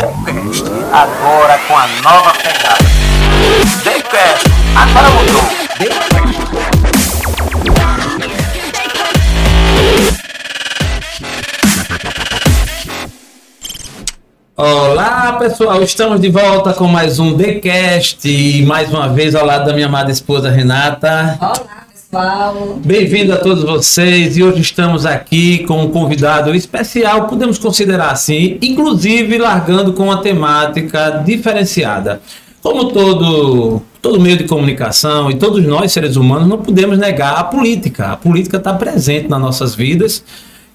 Decast, agora com a nova pegada. Decast, agora mudou. Olá pessoal, estamos de volta com mais um Decast e mais uma vez ao lado da minha amada esposa Renata. Olá pessoal. Bem-vindo a todos vocês e hoje estamos aqui com um convidado especial, podemos considerar assim, inclusive largando com uma temática diferenciada. Como todo, todo meio de comunicação e todos nós seres humanos não podemos negar a política. A política está presente nas nossas vidas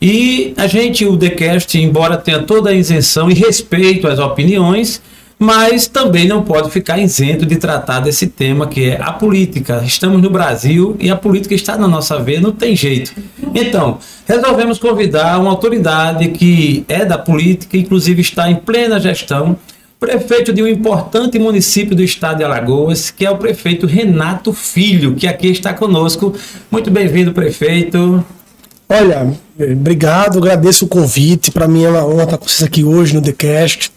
e a gente, o TheCast, embora tenha toda a isenção e respeito às opiniões, mas também não pode ficar isento de tratar desse tema que é a política. Estamos no Brasil e a política está na nossa veia, não tem jeito. Então, resolvemos convidar uma autoridade que é da política, inclusive está em plena gestão, prefeito de um importante município do estado de Alagoas, que é o prefeito Renato Filho, que aqui está conosco. Muito bem-vindo, prefeito. Olha, obrigado, agradeço o convite. Para mim é uma honra estar com vocês aqui hoje no TheCast.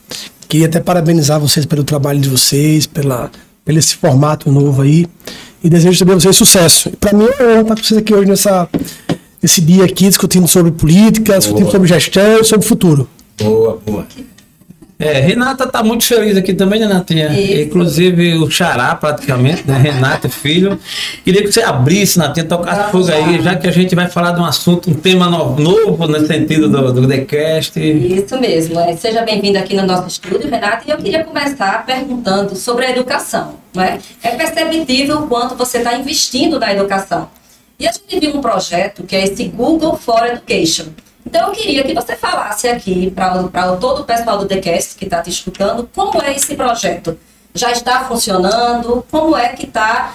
Queria até parabenizar vocês pelo trabalho de vocês, pela, pelo esse formato novo aí. E desejo também a vocês sucesso. Para mim é uma honra estar com vocês aqui hoje nessa, nesse dia aqui, discutindo sobre política, discutindo sobre gestão e sobre futuro. Boa, boa. É, Renata tá muito feliz aqui também, né, Natinha? Isso. Inclusive o Xará, praticamente, né? Renato, filho. Queria que você abrisse, Natinha, tocasse fogo aí, já que a gente vai falar de um assunto, um tema no- novo no sentido do, do TheCast. Isso mesmo. É, Seja bem-vindo aqui no nosso estúdio, Renata. E eu queria começar perguntando sobre a educação. Não é? é perceptível o quanto você está investindo na educação. E a gente viu um projeto que é esse Google for Education. Então eu queria que você falasse aqui para todo o pessoal do TheCast que está te escutando como é esse projeto. Já está funcionando? Como é que está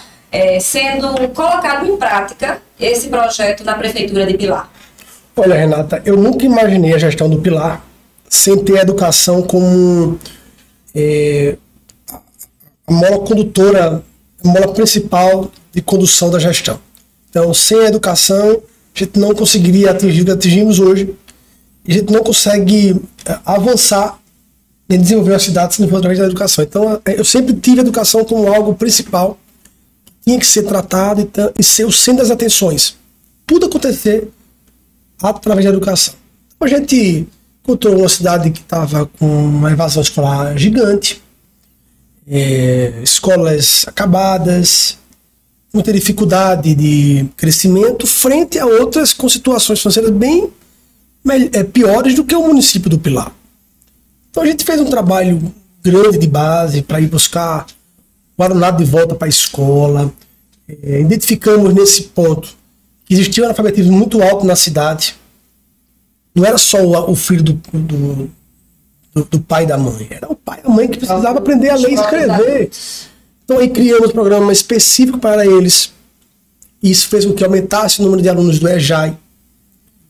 sendo colocado em prática esse projeto na Prefeitura de Pilar? Olha, Renata, eu nunca imaginei a gestão do Pilar sem ter a educação como é, a mola condutora, a mola principal de condução da gestão. Então, sem a educação, a gente não conseguiria atingir atingimos hoje. A gente não consegue é, avançar em desenvolver a cidade se não for através da educação. Então, é, eu sempre tive a educação como algo principal, que tinha que ser tratado e, ser o centro das atenções. Tudo acontecer através da educação. A gente encontrou uma cidade que estava com uma evasão escolar gigante, é, escolas acabadas, muita dificuldade de crescimento, frente a outras com situações financeiras bem é, piores do que o município do Pilar. Então a gente fez um trabalho grande de base para ir buscar o alunado de volta para a escola. É, identificamos nesse ponto que existia um analfabetismo muito alto na cidade. Não era só o, o filho do, do, do- do pai e da mãe, era o pai e a mãe que precisava aprender a ler e escrever. Então aí criamos um programa específico para eles. Isso fez com que aumentasse o número de alunos do EJAI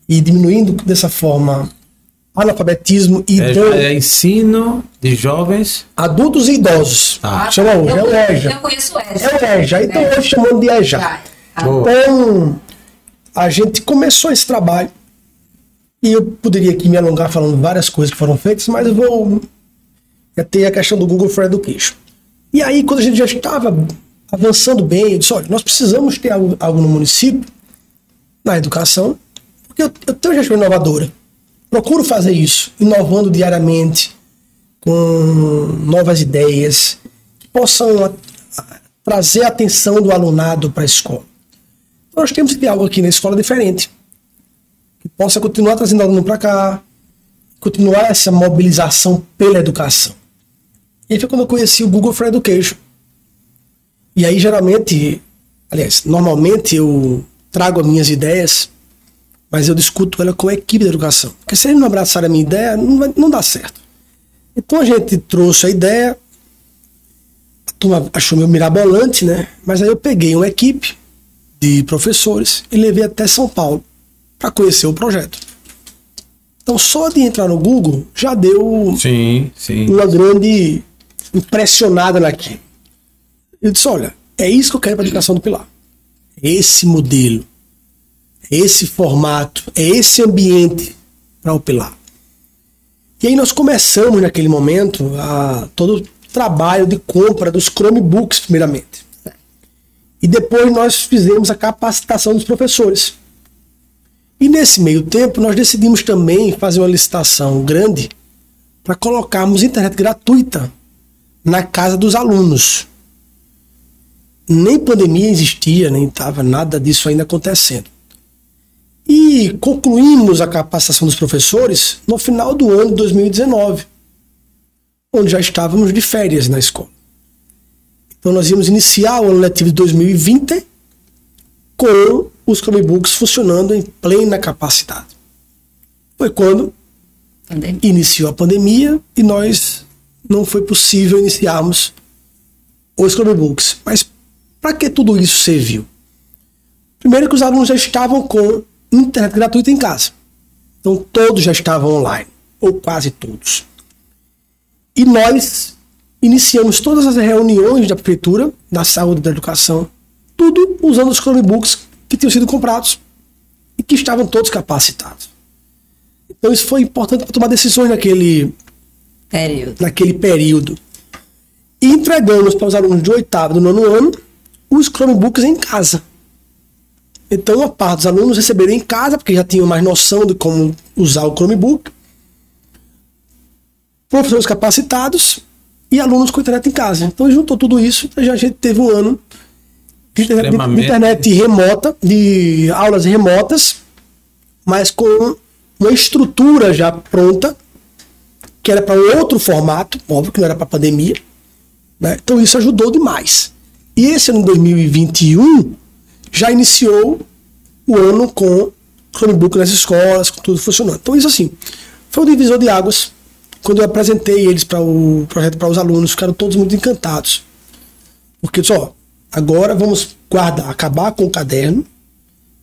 e diminuindo dessa forma analfabetismo e É, dando é ensino de jovens. adultos e idosos. Tá. Chama hoje, é o eu, EJA. eu conheço o EJA. É o EJA, então hoje chamando de EJA. Ah. Então, a gente começou esse trabalho e eu poderia aqui me alongar falando várias coisas que foram feitas, mas eu vou ter a questão do Google for Education. E aí, quando a gente já estava avançando bem, eu disse, olha, nós precisamos ter algo, algo no município, na educação, porque eu, eu tenho gestão inovadora. Procuro fazer isso, inovando diariamente, com novas ideias, que possam a- a- trazer a atenção do alunado para a escola. Então, nós temos que ter algo aqui na escola diferente, que possa continuar trazendo aluno para cá, continuar essa mobilização pela educação. E aí foi quando eu conheci o Google for Education. E aí, geralmente, aliás, normalmente eu trago as minhas ideias, mas eu discuto ela com a equipe da educação. Porque se eles não abraçarem a minha ideia, não, vai, não dá certo. Então a gente trouxe a ideia, a turma achou meio mirabolante, né? Mas aí eu peguei uma equipe de professores e levei até São Paulo para conhecer o projeto. Então só de entrar no Google já deu Sim, sim. uma grande impressionada naquilo. Eu disse, olha, é isso que eu quero para a educação do Pilar. É esse modelo, é esse formato, é esse ambiente para o Pilar. E aí nós começamos naquele momento a, todo o trabalho de compra dos Chromebooks, primeiramente. E depois nós fizemos a capacitação dos professores. E nesse meio tempo nós decidimos também fazer uma licitação grande para colocarmos internet gratuita na casa dos alunos. Nem pandemia existia, nem estava nada disso ainda acontecendo. E concluímos a capacitação dos professores no final do ano de 2019, onde já estávamos de férias na escola. Então nós íamos iniciar o ano letivo de 2020 com os Chromebooks funcionando em plena capacidade. Foi quando pandemia. iniciou a pandemia e nós não foi possível iniciarmos os Chromebooks. Mas para que tudo isso serviu? Primeiro que os alunos já estavam com internet gratuita em casa. Então todos já estavam online, ou quase todos. E nós iniciamos todas as reuniões da prefeitura, da saúde da educação, tudo usando os Chromebooks que tinham sido comprados e que estavam todos capacitados. Então isso foi importante para tomar decisões naquele período. Naquele período. E entregamos para os alunos de oitavo do nono ano os Chromebooks em casa. Então, uma parte dos alunos receberam em casa, porque já tinham mais noção de como usar o Chromebook. Professores capacitados e alunos com internet em casa. Então, juntou tudo isso e a gente teve um ano de internet, de internet remota, de aulas remotas, mas com uma estrutura já pronta, que era para outro formato, óbvio que não era para pandemia. Né? Então, isso ajudou demais. E esse ano 2021 já iniciou o ano com Chromebook nas escolas, com tudo funcionando. Então, isso assim, foi um divisor de águas. Quando eu apresentei eles para o projeto para os alunos, ficaram todos muito encantados. Porque só, agora vamos guardar, acabar com o caderno.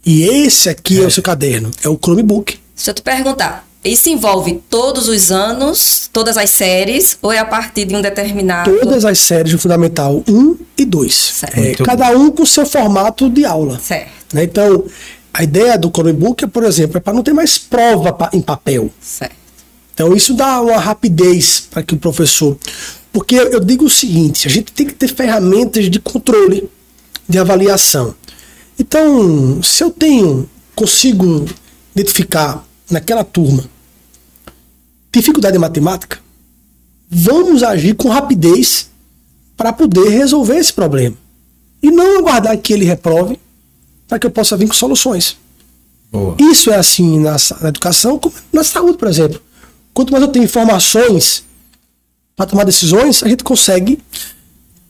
E esse aqui é, é o seu caderno, é o Chromebook. Se eu te perguntar, isso envolve todos os anos, todas as séries, ou é a partir de um determinado. Todas as séries do Fundamental 1 e 2. É, cada um com seu formato de aula. Certo. Né? Então, a ideia do Chromebook, por exemplo, é para não ter mais prova em papel. Certo. Então, isso dá uma rapidez para que o professor. Porque eu digo o seguinte: a gente tem que ter ferramentas de controle, de avaliação. Então, se eu tenho, consigo identificar naquela turma dificuldade em matemática, vamos agir com rapidez para poder resolver esse problema. E não aguardar que ele reprove para que eu possa vir com soluções. Boa. Isso é assim na, na, educação, como na saúde, por exemplo. Quanto mais eu tenho informações para tomar decisões, a gente consegue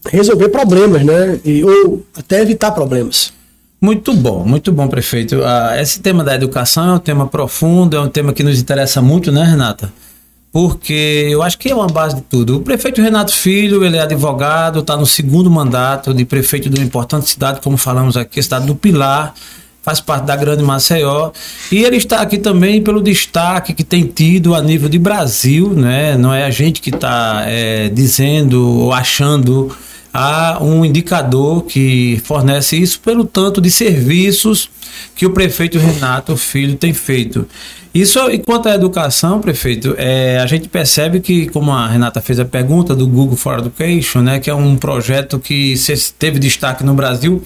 resolver problemas, né? E, ou até evitar problemas. Muito bom, muito bom, prefeito. Uh, esse tema da educação é um tema profundo, é um tema que nos interessa muito, né, Renata? Porque eu acho que é uma base de tudo. O prefeito Renato Filho, ele é advogado, está no segundo mandato de prefeito de uma importante cidade, como falamos aqui, a cidade do Pilar, faz parte da Grande Maceió. E ele está aqui também pelo destaque que tem tido a nível de Brasil, né? Não é a gente que está é, dizendo ou achando há um indicador que fornece isso pelo tanto de serviços que o prefeito Renato Filho tem feito. Isso, enquanto à educação, prefeito, é, a gente percebe que, como a Renata fez a pergunta do Google for Education, né, que é um projeto que teve destaque no Brasil,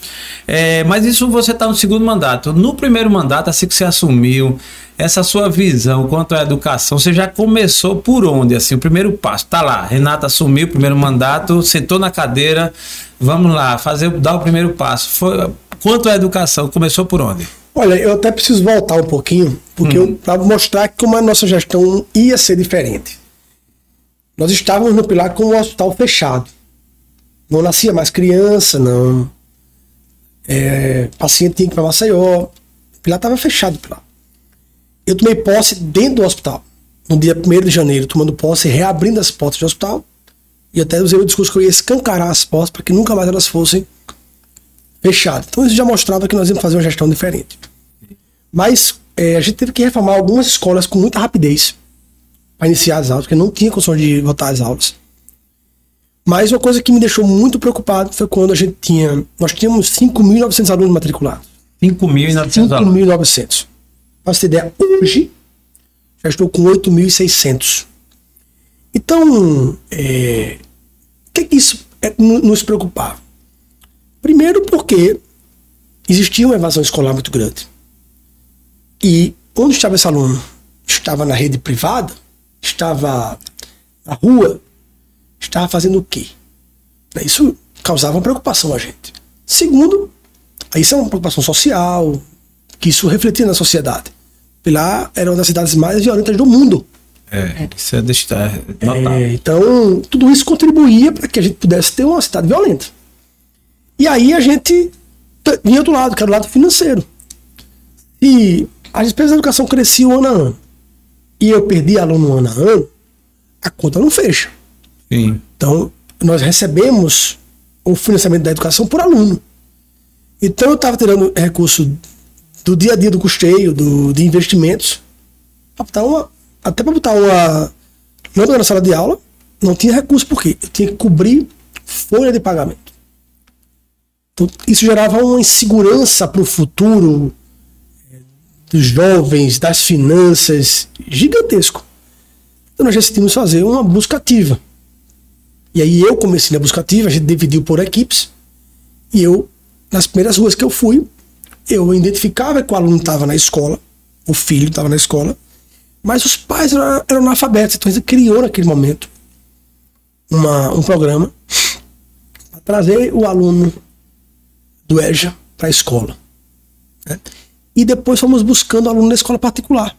é, mas isso você está no segundo mandato. No primeiro mandato, assim que você assumiu, essa sua visão quanto à educação, você já começou por onde? Assim, o primeiro passo, tá lá, Renata assumiu o primeiro mandato, sentou na cadeira, vamos lá, fazer, dar o primeiro passo. Foi, quanto à educação, começou por onde? Olha, eu até preciso voltar um pouquinho, porque uhum. para mostrar como a nossa gestão ia ser diferente. Nós estávamos no Pilar com o hospital fechado. Não nascia mais criança, não. É, paciente tinha que ir para Maceió. O Pilar estava fechado. Pilar. Eu tomei posse dentro do hospital. No dia 1 de janeiro, tomando posse, reabrindo as portas do hospital. E até usei o discurso que eu ia escancarar as portas para que nunca mais elas fossem fechado. Então isso já mostrava que nós íamos fazer uma gestão diferente. Mas é, a gente teve que reformar algumas escolas com muita rapidez para iniciar as aulas, porque não tinha condições de voltar às aulas. Mas uma coisa que me deixou muito preocupado foi quando a gente tinha. Nós tínhamos 5.900 alunos matriculados. 5.900 5.900. Para você ter ideia, hoje já estou com 8.600 Então, é, o que, que isso é, no- nos preocupava? Primeiro, porque existia uma evasão escolar muito grande. E onde estava esse aluno? Estava na rede privada? Estava na rua? Estava fazendo o quê? Isso causava uma preocupação a gente. Segundo, isso é uma preocupação social, que isso refletia na sociedade. Pilar era uma das cidades mais violentas do mundo. É, isso é deixar notável. É, então, tudo isso contribuía para que a gente pudesse ter uma cidade violenta. E aí a gente vinha do lado, que era o lado financeiro. E as despesas da educação cresciam ano a ano. E eu perdi aluno ano a ano, a conta não fecha. Sim. Então, nós recebemos o financiamento da educação por aluno. Então, eu estava tirando recurso do dia a dia do custeio, do, de investimentos, uma, até para botar uma lâmpada na sala de aula, não tinha recurso, porque eu tinha que cobrir folha de pagamento. Isso gerava uma insegurança para o futuro eh, dos jovens, das finanças, gigantesco. Então, nós decidimos fazer uma busca ativa. E aí eu comecei na busca ativa, a gente dividiu por equipes. E eu, nas primeiras ruas que eu fui, eu identificava que o aluno estava na escola, o filho estava na escola, mas os pais eram, eram analfabetos. Então a gente criou naquele momento uma, um programa para trazer o aluno do EJA para a escola. né? E depois fomos buscando aluno da escola particular.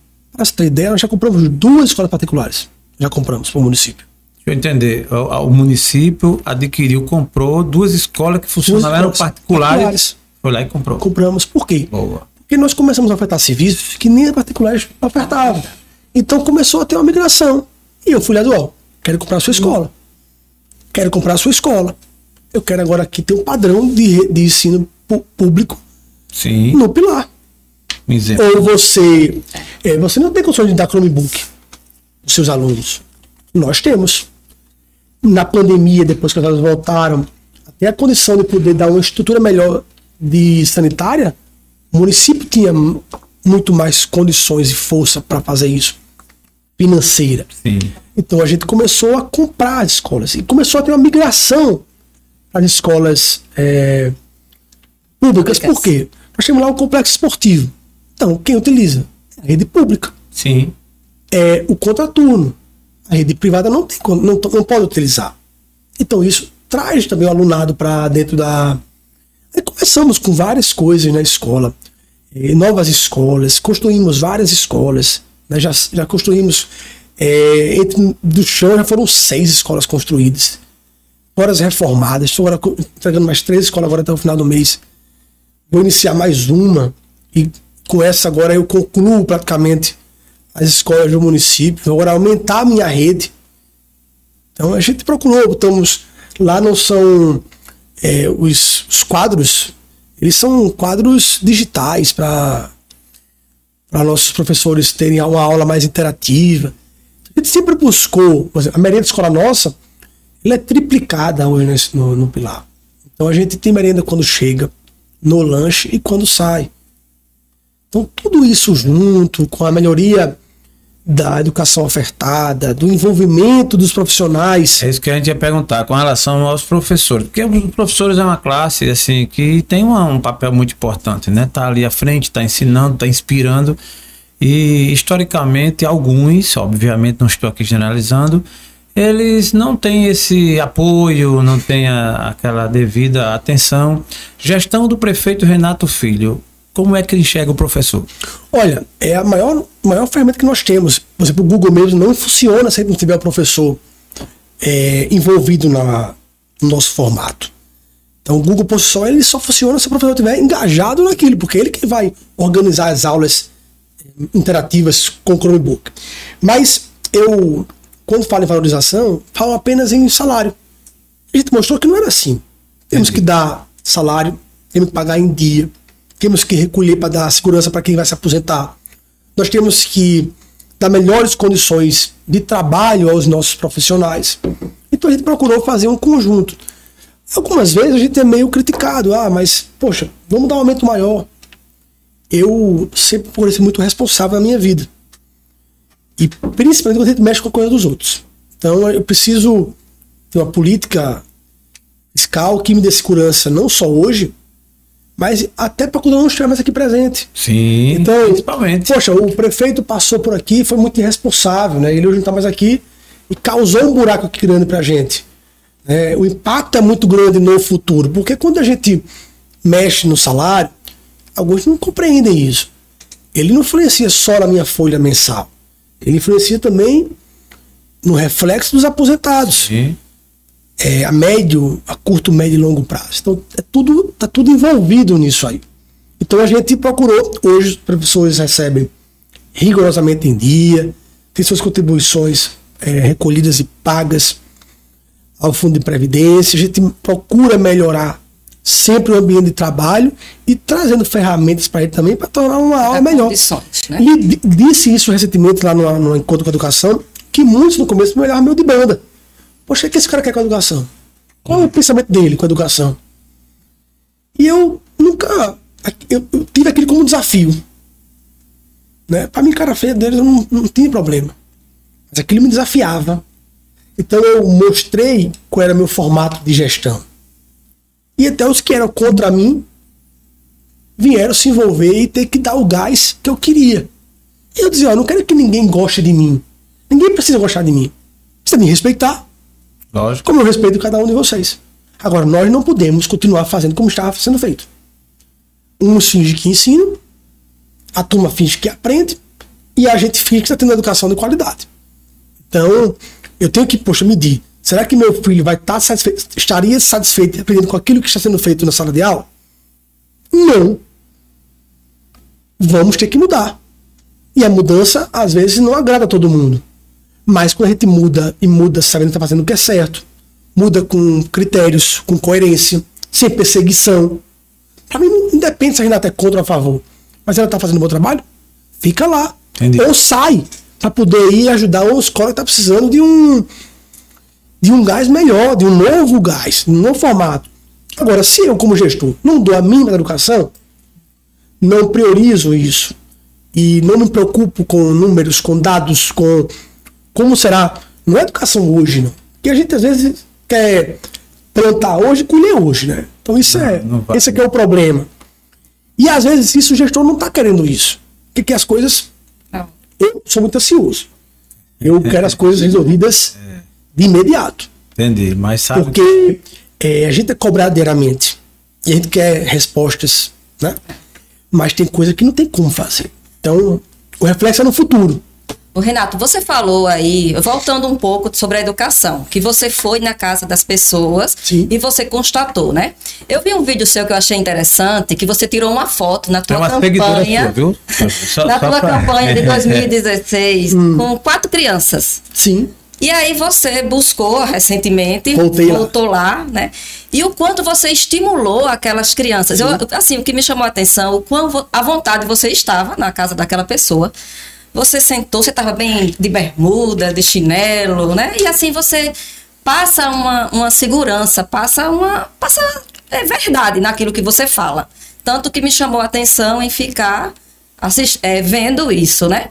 Ter ideia, nós já compramos duas escolas particulares. Já compramos para o município. Deixa eu entender. O, o município adquiriu, comprou duas escolas que funcionavam, eram particulares. particulares. Foi lá e comprou. Compramos. Por quê? Boa. Porque nós começamos a ofertar serviços que nem particulares ofertavam. Então começou a ter uma migração. E eu fui lá do ó, quero comprar a sua escola. Quero comprar a sua escola. Eu quero agora aqui ter um padrão de, de ensino público Sim. no Pilar. Exemplo. Ou você. é, você não tem condições de dar Chromebook aos seus alunos. Nós temos. Na pandemia, depois que as aulas voltaram, até a condição de poder dar uma estrutura melhor de sanitária, o município tinha muito mais condições e força para fazer isso financeira. Sim. Então a gente começou a comprar as escolas e começou a ter uma migração as escolas é, públicas. Públicas. Por quê? Nós temos lá um complexo esportivo. Então, quem utiliza? A rede pública. Sim. É o contraturno. A rede privada não, tem, não, não pode utilizar. Então isso traz também o alunado para dentro da. Aí começamos com várias coisas na escola, eh, novas escolas, construímos várias escolas, né? já, já construímos eh, entre, do chão já foram seis escolas construídas, fora as reformadas. Estou agora entregando mais três escolas agora até o final do mês. Vou iniciar mais uma e com essa agora eu concluo praticamente as escolas do município. Vou agora aumentar a minha rede. Então a gente procurou, botamos lá não são é, os, os quadros, eles são quadros digitais para para nossos professores terem uma aula mais interativa. A gente sempre buscou, exemplo, a merenda escola nossa, ela é triplicada hoje no, no Pilar. Então a gente tem merenda quando chega, no lanche e quando sai. Então tudo isso junto com a melhoria da educação ofertada, do envolvimento dos profissionais. É isso que a gente ia perguntar com relação aos professores. Porque os professores é uma classe assim que tem uma- um papel muito importante, né? Tá ali à frente, tá ensinando, tá inspirando. E historicamente alguns, obviamente não estou aqui generalizando, eles não têm esse apoio, não têm a- aquela devida atenção. Gestão do prefeito Renato Filho. Como é que enxerga o professor? Olha, é a maior, maior ferramenta que nós temos. Por exemplo, o Google mesmo não funciona se não tiver o professor é, envolvido na, no nosso formato. Então, o Google por só ele só funciona se o professor estiver engajado naquilo, porque é ele que vai organizar as aulas eh, interativas com o Chromebook. Mas eu, quando falo em valorização, falo apenas em salário. A gente mostrou que não era assim. Temos que dar salário, temos que pagar em dia, temos que recolher para dar segurança para quem vai se aposentar. Nós temos que dar melhores condições de trabalho aos nossos profissionais. Então a gente procurou fazer um conjunto. Algumas vezes a gente é meio criticado, ah, mas poxa, vamos dar um aumento maior. Eu sempre procurei ser muito responsável na minha vida. E principalmente quando a gente mexe com a coisa dos outros. Então eu preciso ter uma política fiscal que me dê segurança não só hoje, mas até para quando eu não estiver mais aqui presente. Sim, Então, principalmente. poxa, o prefeito passou por aqui, foi muito irresponsável, né? Ele hoje não está mais aqui e causou um buraco aqui grande para a gente. É, o impacto é muito grande no futuro, porque quando a gente mexe no salário, alguns não compreendem isso. Ele não influencia só na minha folha mensal, ele influencia também no reflexo dos aposentados Sim. é, a médio, a curto, médio e longo prazo. Então, é tudo, tá tudo envolvido nisso aí. Então, a gente procurou, hoje os professores recebem rigorosamente em dia, tem suas contribuições é, recolhidas e pagas ao Fundo de Previdência, a gente procura melhorar sempre o ambiente de trabalho e trazendo ferramentas para ele também para tornar uma aula melhor. né? Ele di- disse isso recentemente lá no, no encontro com a educação, que muitos no começo me olhavam meio de banda. Poxa, o que esse cara quer com a educação? Qual é o pensamento dele com a educação? E eu nunca. Eu, eu tive aquilo como desafio. Né? Para mim, cara feia deles, eu não, não tinha problema. Mas aquilo me desafiava. Então eu mostrei qual era meu formato de gestão. E até os que eram contra mim vieram se envolver e ter que dar o gás que eu queria. E eu dizia, ó, eu não quero que ninguém goste de mim. Ninguém precisa gostar de mim. Precisa me respeitar, Lógico. como eu respeito cada um de vocês. Agora, nós não podemos continuar fazendo como estava sendo feito. Uns fingem que ensinam, a turma finge que aprende, e a gente finge que está tendo educação de qualidade. Então, eu tenho que, poxa, medir. Será que meu filho vai estar satisfeito, estaria satisfeito aprendendo com aquilo que está sendo feito na sala de aula? Não. Vamos ter que mudar. E a mudança, às vezes, não agrada a todo mundo. Mas quando a gente muda e muda sabendo que está fazendo o que é certo, muda com critérios, com coerência, sem perseguição. Para mim, não independe se a Renata é contra ou a favor. Mas ela está fazendo um bom trabalho, fica lá. Entendi. Ou sai para poder ir ajudar uma escola que está precisando de um de um gás melhor, de um novo gás, de um novo formato. Agora, se eu, como gestor, não dou a mínima educação, não priorizo isso e não me preocupo com números, com dados, com como será. Não é educação hoje, não. Porque a gente às vezes quer plantar hoje e colher hoje, né? Então isso é. não vai. Esse aqui é o problema. E às vezes isso o gestor não está querendo isso. Porque que as coisas. Não. Eu sou muito ansioso. Eu quero as coisas resolvidas de imediato. Entendi. Mas sabe. Porque é, a gente é cobrado diariamente. E a gente quer respostas, né? Mas tem coisa que não tem como fazer. Então, o reflexo é no futuro. O Renato, você falou aí, voltando um pouco sobre a educação, que você foi na casa das pessoas Sim. e você constatou, né? Eu vi um vídeo seu que eu achei interessante, que você tirou uma foto na É tua seguidora campanha, sua, viu? Só- na só tua pra- campanha de 2016, Hum. com quatro crianças. Sim. E aí você buscou recentemente, Voltei lá. voltou lá. né? E o quanto você estimulou aquelas crianças. Eu, assim, o que me chamou a atenção, o quão à vontade você estava na casa daquela pessoa. Você sentou, você estava bem de bermuda, de chinelo, né? E assim você passa uma, uma segurança, passa uma. passa é verdade naquilo que você fala. Tanto que me chamou a atenção em ficar assis- é, vendo isso, né?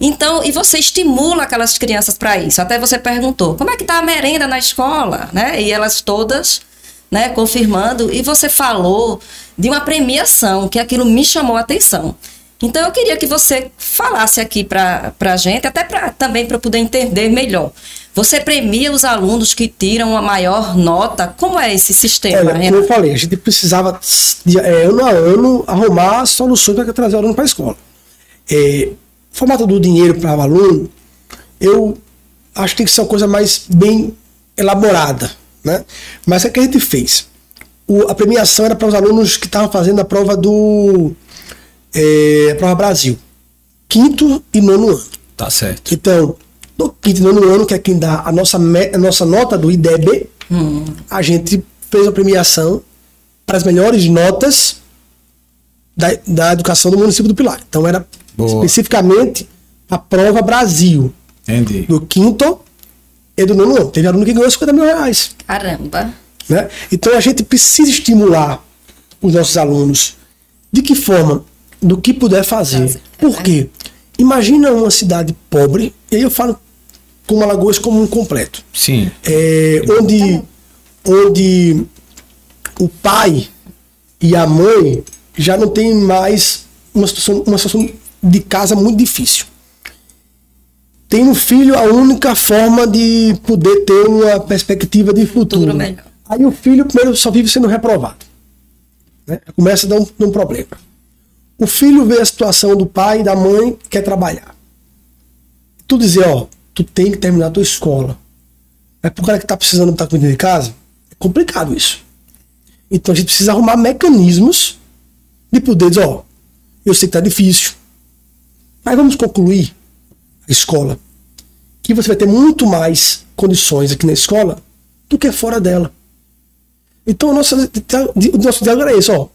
Então, e você estimula aquelas crianças para isso. Até você perguntou, como é que tá a merenda na escola, né? E elas todas, né, confirmando. E você falou de uma premiação, que aquilo me chamou a atenção. Então, eu queria que você falasse aqui para a gente, até pra, também para eu poder entender melhor. Você premia os alunos que tiram a maior nota? Como é esse sistema, Olha, como eu falei, a gente precisava, de, é, ano a ano, arrumar soluções para trazer o aluno para a escola. É, formato do dinheiro para o aluno, eu acho que tem que ser uma coisa mais bem elaborada. Né? Mas o que a gente fez? O- a premiação era para os alunos que estavam fazendo a prova do. É, a prova Brasil. Quinto e nono ano. Tá certo. Então, no quinto e nono ano, que é quem dá a nossa, a nossa nota do IDEB, a gente fez a premiação para as melhores notas da, da educação do município do Pilar. Então, era Boa. especificamente a prova Brasil, Entendi. do quinto e do nono ano. Teve aluno que ganhou 50 mil reais. Caramba. Né? Então a gente precisa estimular os nossos alunos. De que forma? Do que puder fazer. Fazer, Por quê? Imagina uma cidade pobre, e aí eu falo como Alagoas como um completo. Sim. É, onde, onde o pai e a mãe já não tem mais uma situação, uma situação de casa muito difícil. Tem um filho a única forma de poder ter uma perspectiva de futuro. Melhor. Aí o filho primeiro só vive sendo reprovado. Né? Começa a dar um, um problema. O filho vê a situação do pai e da mãe, quer trabalhar. Tu dizer, ó, tu tem que terminar a tua escola. Mas pro cara que tá precisando estar cuidando de casa, é complicado isso. Então a gente precisa arrumar mecanismos de poder dizer, ó, eu sei que tá difícil, mas vamos concluir a escola. Que você vai ter muito mais condições aqui na escola do que fora dela. Então o nosso, o nosso diálogo era esse, ó.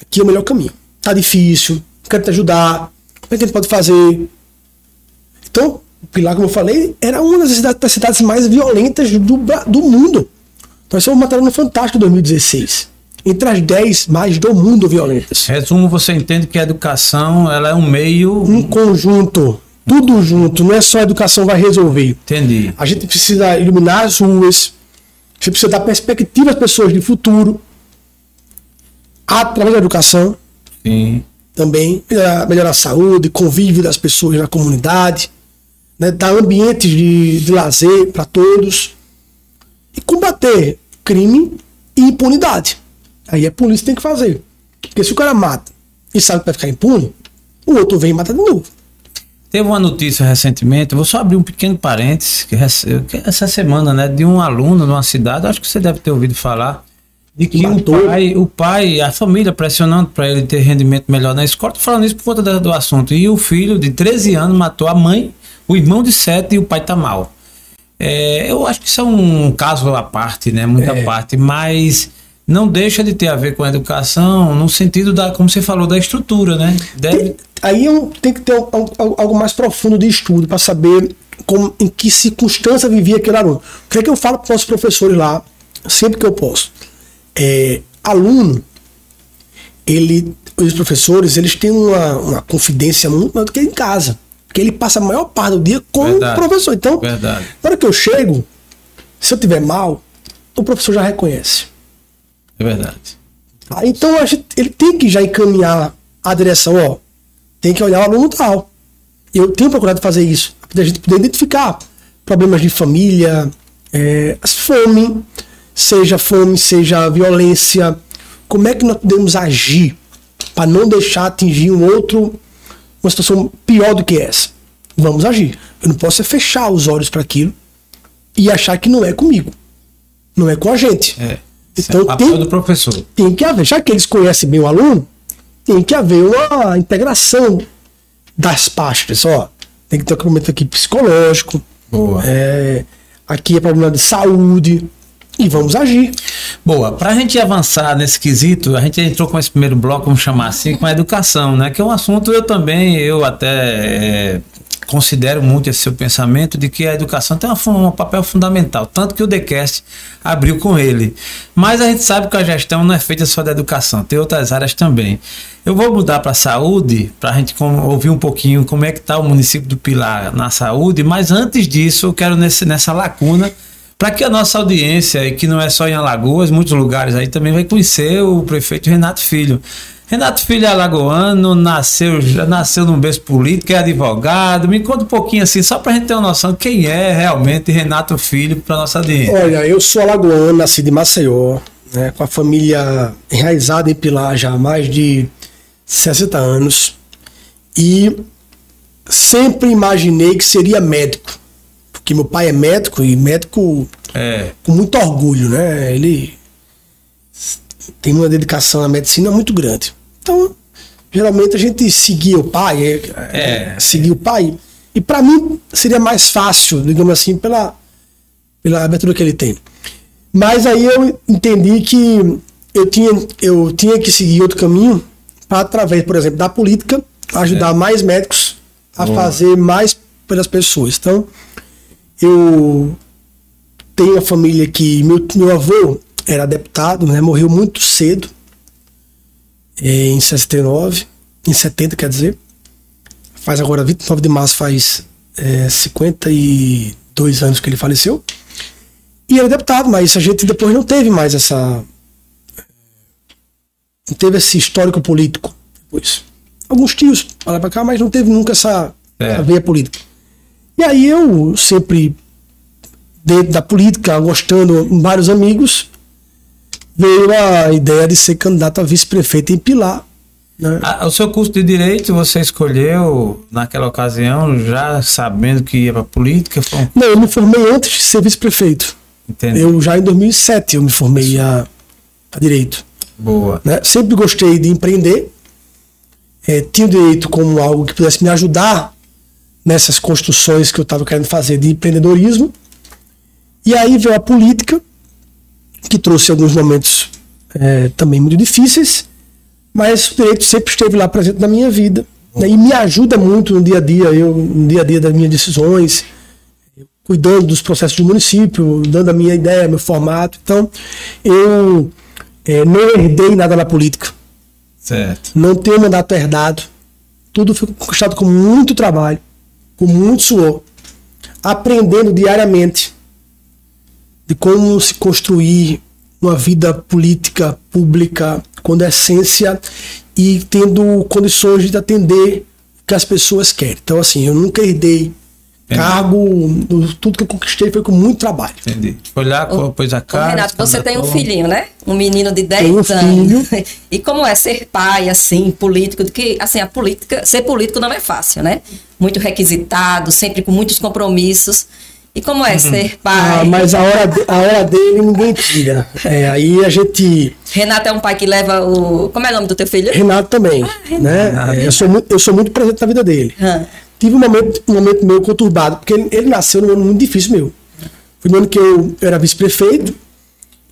Aqui é o melhor caminho. Tá difícil, quero te ajudar. Como é que a gente pode fazer? Então, o Pilar, como eu falei, era uma das cidades, das cidades mais violentas do, do mundo. Nós somos matéria no Fantástico 2016. Entre as 10 mais do mundo violentas. Resumo, você entende que a educação ela é um meio. Um conjunto, tudo junto, não é só a educação vai resolver. Entendi. A gente precisa iluminar as ruas, a gente precisa dar perspectiva às pessoas de futuro, através da educação Sim. também, melhorar, melhorar a saúde, convívio das pessoas na comunidade, né, dar ambientes de, de lazer para todos e combater crime e impunidade. Aí a polícia tem que fazer. Porque se o cara mata e sabe que vai ficar impune, o outro vem e mata de novo. Teve uma notícia recentemente, vou só abrir um pequeno parênteses, que essa semana, né, de um aluno numa cidade, acho que você deve ter ouvido falar, de que o pai, o pai, a família pressionando para ele ter rendimento melhor na escola, tô falando isso por conta do assunto. E o filho de 13 anos matou a mãe, o irmão de 7 e o pai tá mal. É, eu acho que isso é um caso à parte, né? Muita É. parte, mas não deixa de ter a ver com a educação no sentido da, como você falou, da estrutura, né? Deve, Tem- aí é um- tem que ter um- um- algo mais profundo de estudo para saber como, em que circunstância vivia aquele aluno. O que é que eu falo para os nossos professores lá, sempre que eu posso? É, aluno, ele, os professores, eles têm uma, uma confidência muito maior do que em casa. Porque ele passa a maior parte do dia com Verdade. o professor. Então, Verdade. na hora que eu chego, se eu tiver mal, o professor já reconhece. É verdade. Ah, Então a gente- ele tem que já encaminhar a direção, ó. Tem que olhar o aluno tal. Eu tenho procurado fazer isso, para a gente poder identificar problemas de família, é, fome, seja fome, seja violência. Como é que nós podemos agir para não deixar atingir um outro, uma situação pior do que essa? Vamos agir. Eu não posso é fechar os olhos para aquilo e achar que não é comigo, não é com a gente. É. É Então papel tem- do professor. tem que haver, já que eles conhecem bem o aluno, tem que haver uma integração das pastas, ó. Tem que ter um acompanhamento aqui psicológico, Boa. é, aqui é problema de saúde, e vamos agir. Boa, para a gente avançar nesse quesito, a gente entrou com esse primeiro bloco, vamos chamar assim, com a educação, né? Que é um assunto eu também, eu até é, considero muito esse seu pensamento de que a educação tem uma um papel fundamental, tanto que o TheCast abriu com ele. Mas a gente sabe que a gestão não é feita só da educação, tem outras áreas também. Eu vou mudar para a saúde, para a gente ouvir um pouquinho como é que está o município do Pilar na saúde, mas antes disso eu quero nesse, nessa lacuna para que a nossa audiência, que não é só em Alagoas, muitos lugares aí também vai conhecer o prefeito Renato Filho. Renato Filho é alagoano, nasceu, já nasceu num berço político, é advogado. Me conta um pouquinho assim, só para a gente ter uma noção de quem é realmente Renato Filho para nossa audiência. Olha, eu sou alagoano, nascido em Maceió, né, com a família enraizada em Pilar já há mais de 60 anos, e sempre imaginei que seria médico, porque meu pai é médico, e médico É, com muito orgulho, né? Ele tem uma dedicação à medicina muito grande. Então, geralmente a gente seguia o pai, é, é, seguia o pai. E para mim seria mais fácil, digamos assim, pela, pela abertura que ele tem. Mas aí eu entendi que eu tinha, eu tinha que seguir outro caminho para, através, por exemplo, da política, ajudar mais médicos a fazer mais pelas pessoas. Então, eu tenho uma família que meu, meu avô era deputado, né? Morreu muito cedo, em 69, em 70, quer dizer. Faz agora 29 de março, faz eh, 52 dois anos que ele faleceu. E era deputado, mas a gente depois não teve mais essa. Não teve esse histórico político depois. Alguns tios para lá pra cá, mas não teve nunca essa, É. essa veia política. E aí eu sempre, dentro da política, gostando, vários amigos, veio a ideia de ser candidato a vice-prefeito em Pilar. Né? Ah, o seu curso de direito você escolheu naquela ocasião já sabendo que ia para política? Foi Não, eu me formei antes de ser vice-prefeito. Entende? Eu já em 2007 eu me formei a, a direito. Boa. né? Sempre gostei de empreender. Eh, tinha o direito como algo que pudesse me ajudar nessas construções que eu estava querendo fazer de empreendedorismo. E aí veio a política, que trouxe alguns momentos eh, também muito difíceis, mas o direito sempre esteve lá presente na minha vida. né? E me ajuda muito no dia a dia, eu, no dia a dia das minhas decisões, cuidando dos processos do município, dando a minha ideia, meu formato. Então, eu eh, não herdei nada na política, Certo. não tenho mandato herdado. Tudo foi conquistado com muito trabalho, com muito suor, aprendendo diariamente de como se construir uma vida política pública com decência e tendo condições de atender o que as pessoas querem. Então, assim, eu nunca herdei É. cargo, tudo que eu conquistei foi com muito trabalho. Entendi. Foi lá, pôs a cara. Renato, você tem um filhinho, né? Um menino de 10 Tenho um anos. filho. E como é ser pai, assim, político, que, assim, a política, ser político não é fácil, né? Muito requisitado, sempre com muitos compromissos. E como é ser pai? Ah, mas a hora, de- a hora dele ninguém tira. É, aí a gente. Renato é um pai que leva o. Como é o nome do teu filho? Renato também. né? É, eu, sou muito, eu sou muito presente na vida dele. Ah, Tive um momento, um momento meio conturbado, porque ele, ele nasceu num ano muito difícil meu. Foi no ano que eu, eu era vice-prefeito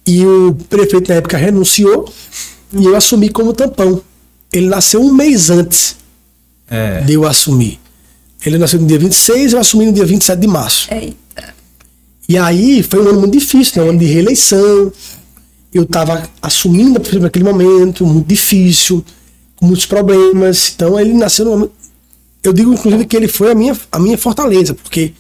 e o prefeito na época renunciou e eu assumi como tampão. Ele nasceu um mês antes É. de eu assumir. Ele nasceu no dia 26, eu assumi no dia 27 de março. eita. E aí foi um ano muito difícil, né? um ano de reeleição. Eu estava assumindo a prefeitura naquele momento, muito difícil, com muitos problemas. Então ele nasceu no momento. Eu digo, inclusive, que ele foi a minha, a minha fortaleza, porque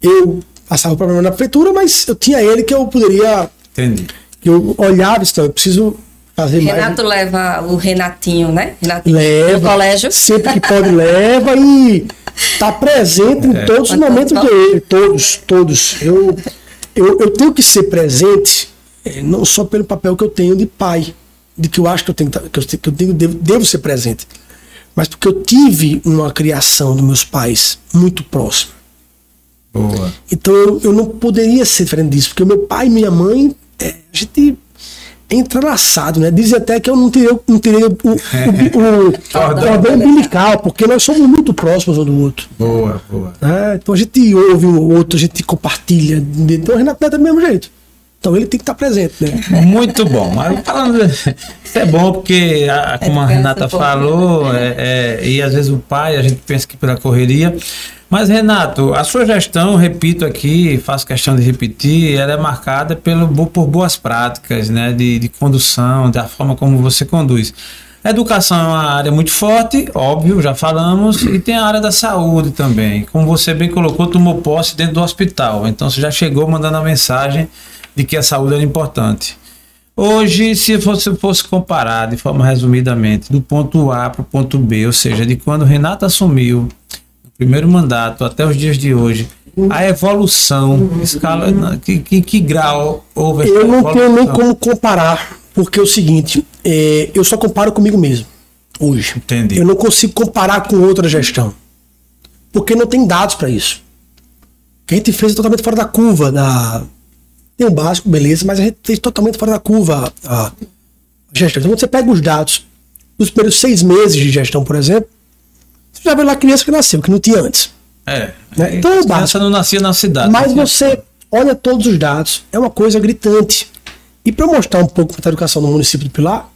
eu passava problema na prefeitura, mas eu tinha ele que eu poderia. Entendi. que Eu olhava e disse, "Não, eu preciso fazer Renato leva o Renatinho, né? Renatinho mais. Leva. no colégio. Sempre que pode, leva e tá presente em todos os momentos dele. Todos, todos. Eu, eu, eu tenho que ser presente, eh, não só pelo papel que eu tenho de pai, de que eu acho que eu tenho que tá- eu, que eu tenho, devo, devo ser presente, mas porque eu tive uma criação dos meus pais muito próxima. Boa. Então eu, eu não poderia ser diferente disso, porque meu pai e minha mãe, é, a gente é entrelaçado, né? Dizem até que eu não teria, não teria o, o, o, o cordão umbilical, porque nós somos muito próximos um do outro. Boa, boa. né? Então a gente ouve ou outro, a gente compartilha. Então o Renato é do mesmo jeito. Então ele tem que estar presente, né? Muito bom. Mas falando, isso é bom porque, a- como a É, Renata falou, é, é, e às vezes o pai, a gente pensa que pela correria. Mas, Renato, a sua gestão, repito aqui, faço questão de repetir, ela é marcada pelo, por boas práticas né, de, de condução, da forma como você conduz. A educação é uma área muito forte, óbvio, já falamos, e tem a área da saúde também. Como você bem colocou, tomou posse dentro do hospital. Então você já chegou mandando a mensagem de que a saúde era importante. Hoje, se você fosse comparar de forma resumidamente do ponto A para o ponto B, ou seja, de quando o Renato assumiu primeiro mandato até os dias de hoje, a evolução, escala, que, que, que grau houve Eu não tenho nem evolução? como comparar, porque é o seguinte, é, eu só comparo comigo mesmo, hoje. Entendi. Eu não consigo comparar com outra gestão, porque não tem dados para isso. O que a gente fez é totalmente fora da curva. Da... Tem um básico, beleza, mas a gente fez totalmente fora da curva a gestão. Então, quando você pega os dados dos primeiros seis meses de gestão, por exemplo, já vê lá a criança que nasceu, que não tinha antes. É. Né? Então é a criança não nascia na cidade. Mas você olha todos os dados, é uma coisa gritante. E para mostrar um pouco da educação no município do Pilar,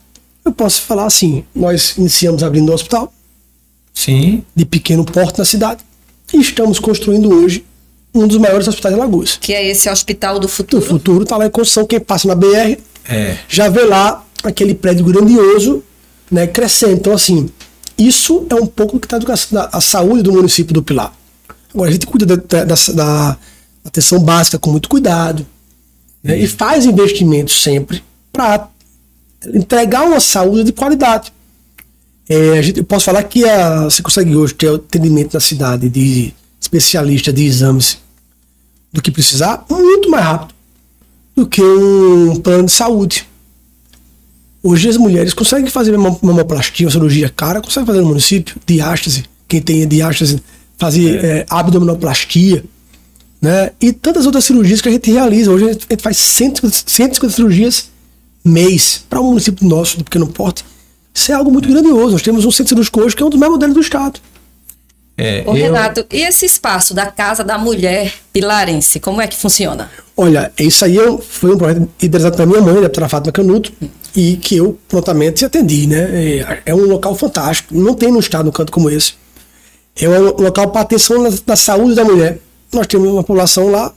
eu posso falar assim: nós iniciamos abrindo um hospital Sim, de pequeno porte na cidade e estamos construindo hoje um dos maiores hospitais de Alagoas. Que é esse hospital do futuro. futuro está lá em construção, quem passa na BR é. já vê lá aquele prédio grandioso né, crescendo. Então, assim, isso é um pouco que está a saúde do município do Pilar. Agora, a gente cuida da, da, da- da atenção básica com muito cuidado, né? e faz investimentos sempre para entregar uma saúde de qualidade. É, a gente, eu posso falar que a, você consegue hoje ter atendimento na cidade de especialista de exames do que precisar muito mais rápido do que um plano de saúde. Hoje as mulheres conseguem fazer mamoplastia, uma cirurgia cara, conseguem fazer no município, diástase, quem tem diástase, fazer é. É, abdominoplastia, né? E tantas outras cirurgias que a gente realiza. Hoje a gente faz 150 cirurgias mês para um município nosso, do pequeno porte. Isso é algo muito grandioso. Nós temos um centro cirúrgico hoje que é um dos mais modernos do estado. É, Ô, eu... Renato, e esse espaço da Casa da Mulher Pilarense, como é que funciona? Olha, isso aí é foi um projeto idealizado pela minha mãe, a deputada Fátima Canuto, e que eu prontamente atendi, né? É, é um local fantástico, não tem no estado um canto como esse. É um local para atenção na, na saúde da mulher. Nós temos uma população lá,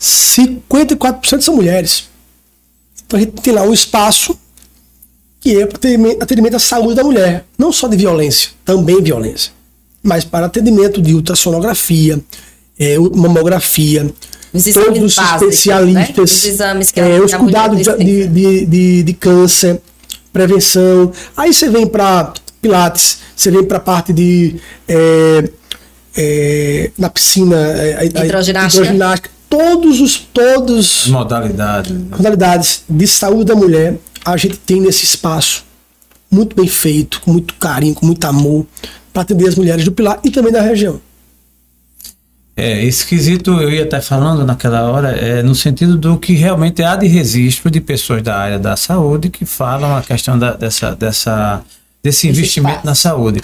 54% são mulheres. Então a gente tem lá um espaço que é para atendimento, à saúde da mulher, não só de violência, também violência mas para atendimento de ultrassonografia, é, mamografia, os todos os básicos, né? especialistas, né? os exames que é, os cuidados de, de, de, de, câncer, prevenção. Aí você vem para Pilates, você vem para a parte de. É, é, na piscina, é, hidroginástica. hidroginástica. Todos os. Todos, modalidades. Modalidades de saúde da mulher, a gente tem nesse espaço. Muito bem feito, com muito carinho, com muito amor para atender as mulheres do Pilar e também da região. É, esquisito eu ia estar falando naquela hora, é, no sentido do que realmente há de registro de pessoas da área da saúde que falam a questão da, dessa, dessa, desse investimento na saúde.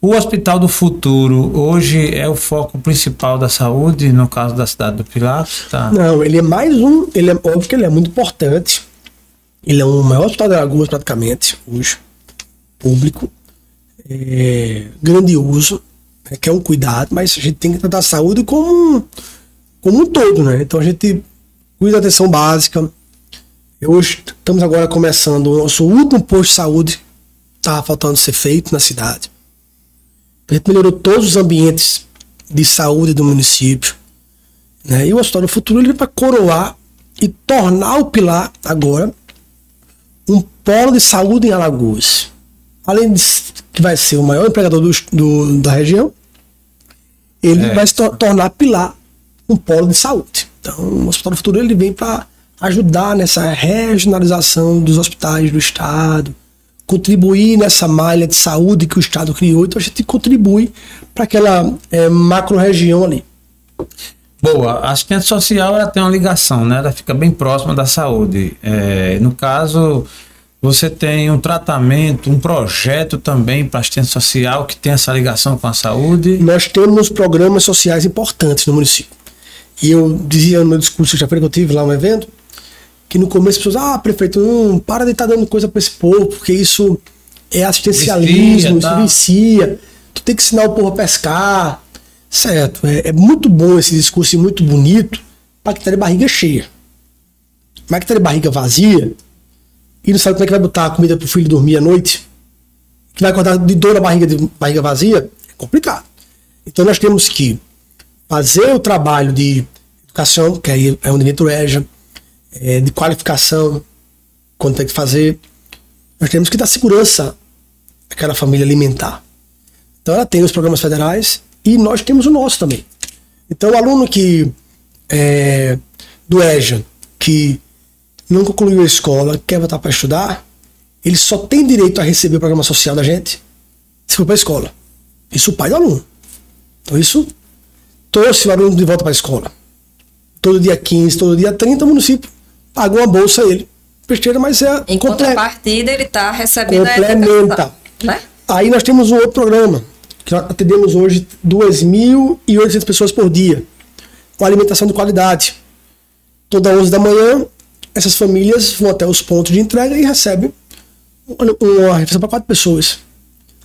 O Hospital do Futuro hoje é o foco principal da saúde, no caso da cidade do Pilar? Tá? Não, ele é mais um, ele é óbvio que ele é muito importante. Ele é o maior hospital de Alagoas praticamente, hoje, público é, grandioso, que é um cuidado, mas a gente tem que tratar a saúde como, como um todo, né? Então a gente cuida da atenção básica. Hoje estamos agora começando o nosso último posto de saúde, estava faltando ser feito na cidade. A gente melhorou todos os ambientes de saúde do município. Né? E o Hospital do Futuro ele para coroar e tornar o Pilar agora um polo de saúde em Alagoas além de que vai ser o maior empregador do, do da região, ele é. vai se to tornar pilar um polo de saúde. Então, o Hospital do Futuro ele vem para ajudar nessa regionalização dos hospitais do Estado, contribuir nessa malha de saúde que o Estado criou. Então, a gente contribui para aquela é, macro-região ali. Boa, a assistência social ela tem uma ligação, né? Ela fica bem próxima da saúde. É, no caso, você tem um tratamento, um projeto também para assistência social que tem essa ligação com a saúde? Nós temos programas sociais importantes no município. E eu dizia no meu discurso, já que eu tive lá um evento, que no começo as pessoas, ah, prefeito, não, para de estar tá dando coisa para esse povo, porque isso é assistencialismo, tá. isso vicia, tu tem que ensinar o povo a pescar. Certo, é, é muito bom esse discurso e muito bonito para que de barriga cheia. Mas que de barriga vazia, e não sabe como é que vai botar a comida pro filho dormir à noite, que vai acordar de dor na barriga, de barriga vazia, é complicado. Então nós temos que fazer o trabalho de educação, que aí é onde entra o EJA, é, de qualificação, quando tem que fazer. Nós temos que dar segurança àquela família alimentar. Então ela tem os programas federais e nós temos o nosso também. Então o aluno que é, do EJA, que não concluiu a escola, quer voltar para estudar, ele só tem direito a receber o programa social da gente se for para a escola. Isso o pai do aluno. Então isso trouxe o aluno de volta para a escola. Todo dia 15, todo dia 30, o município pagou uma bolsa a ele. Besteira, mas é. Em contrapartida, ele está recebendo complementa. a né? Aí nós temos um outro programa, que nós atendemos hoje 2.800 pessoas por dia, com alimentação de qualidade. Toda 11 da manhã, essas famílias vão até os pontos de entrega e recebem uma refeição para quatro pessoas.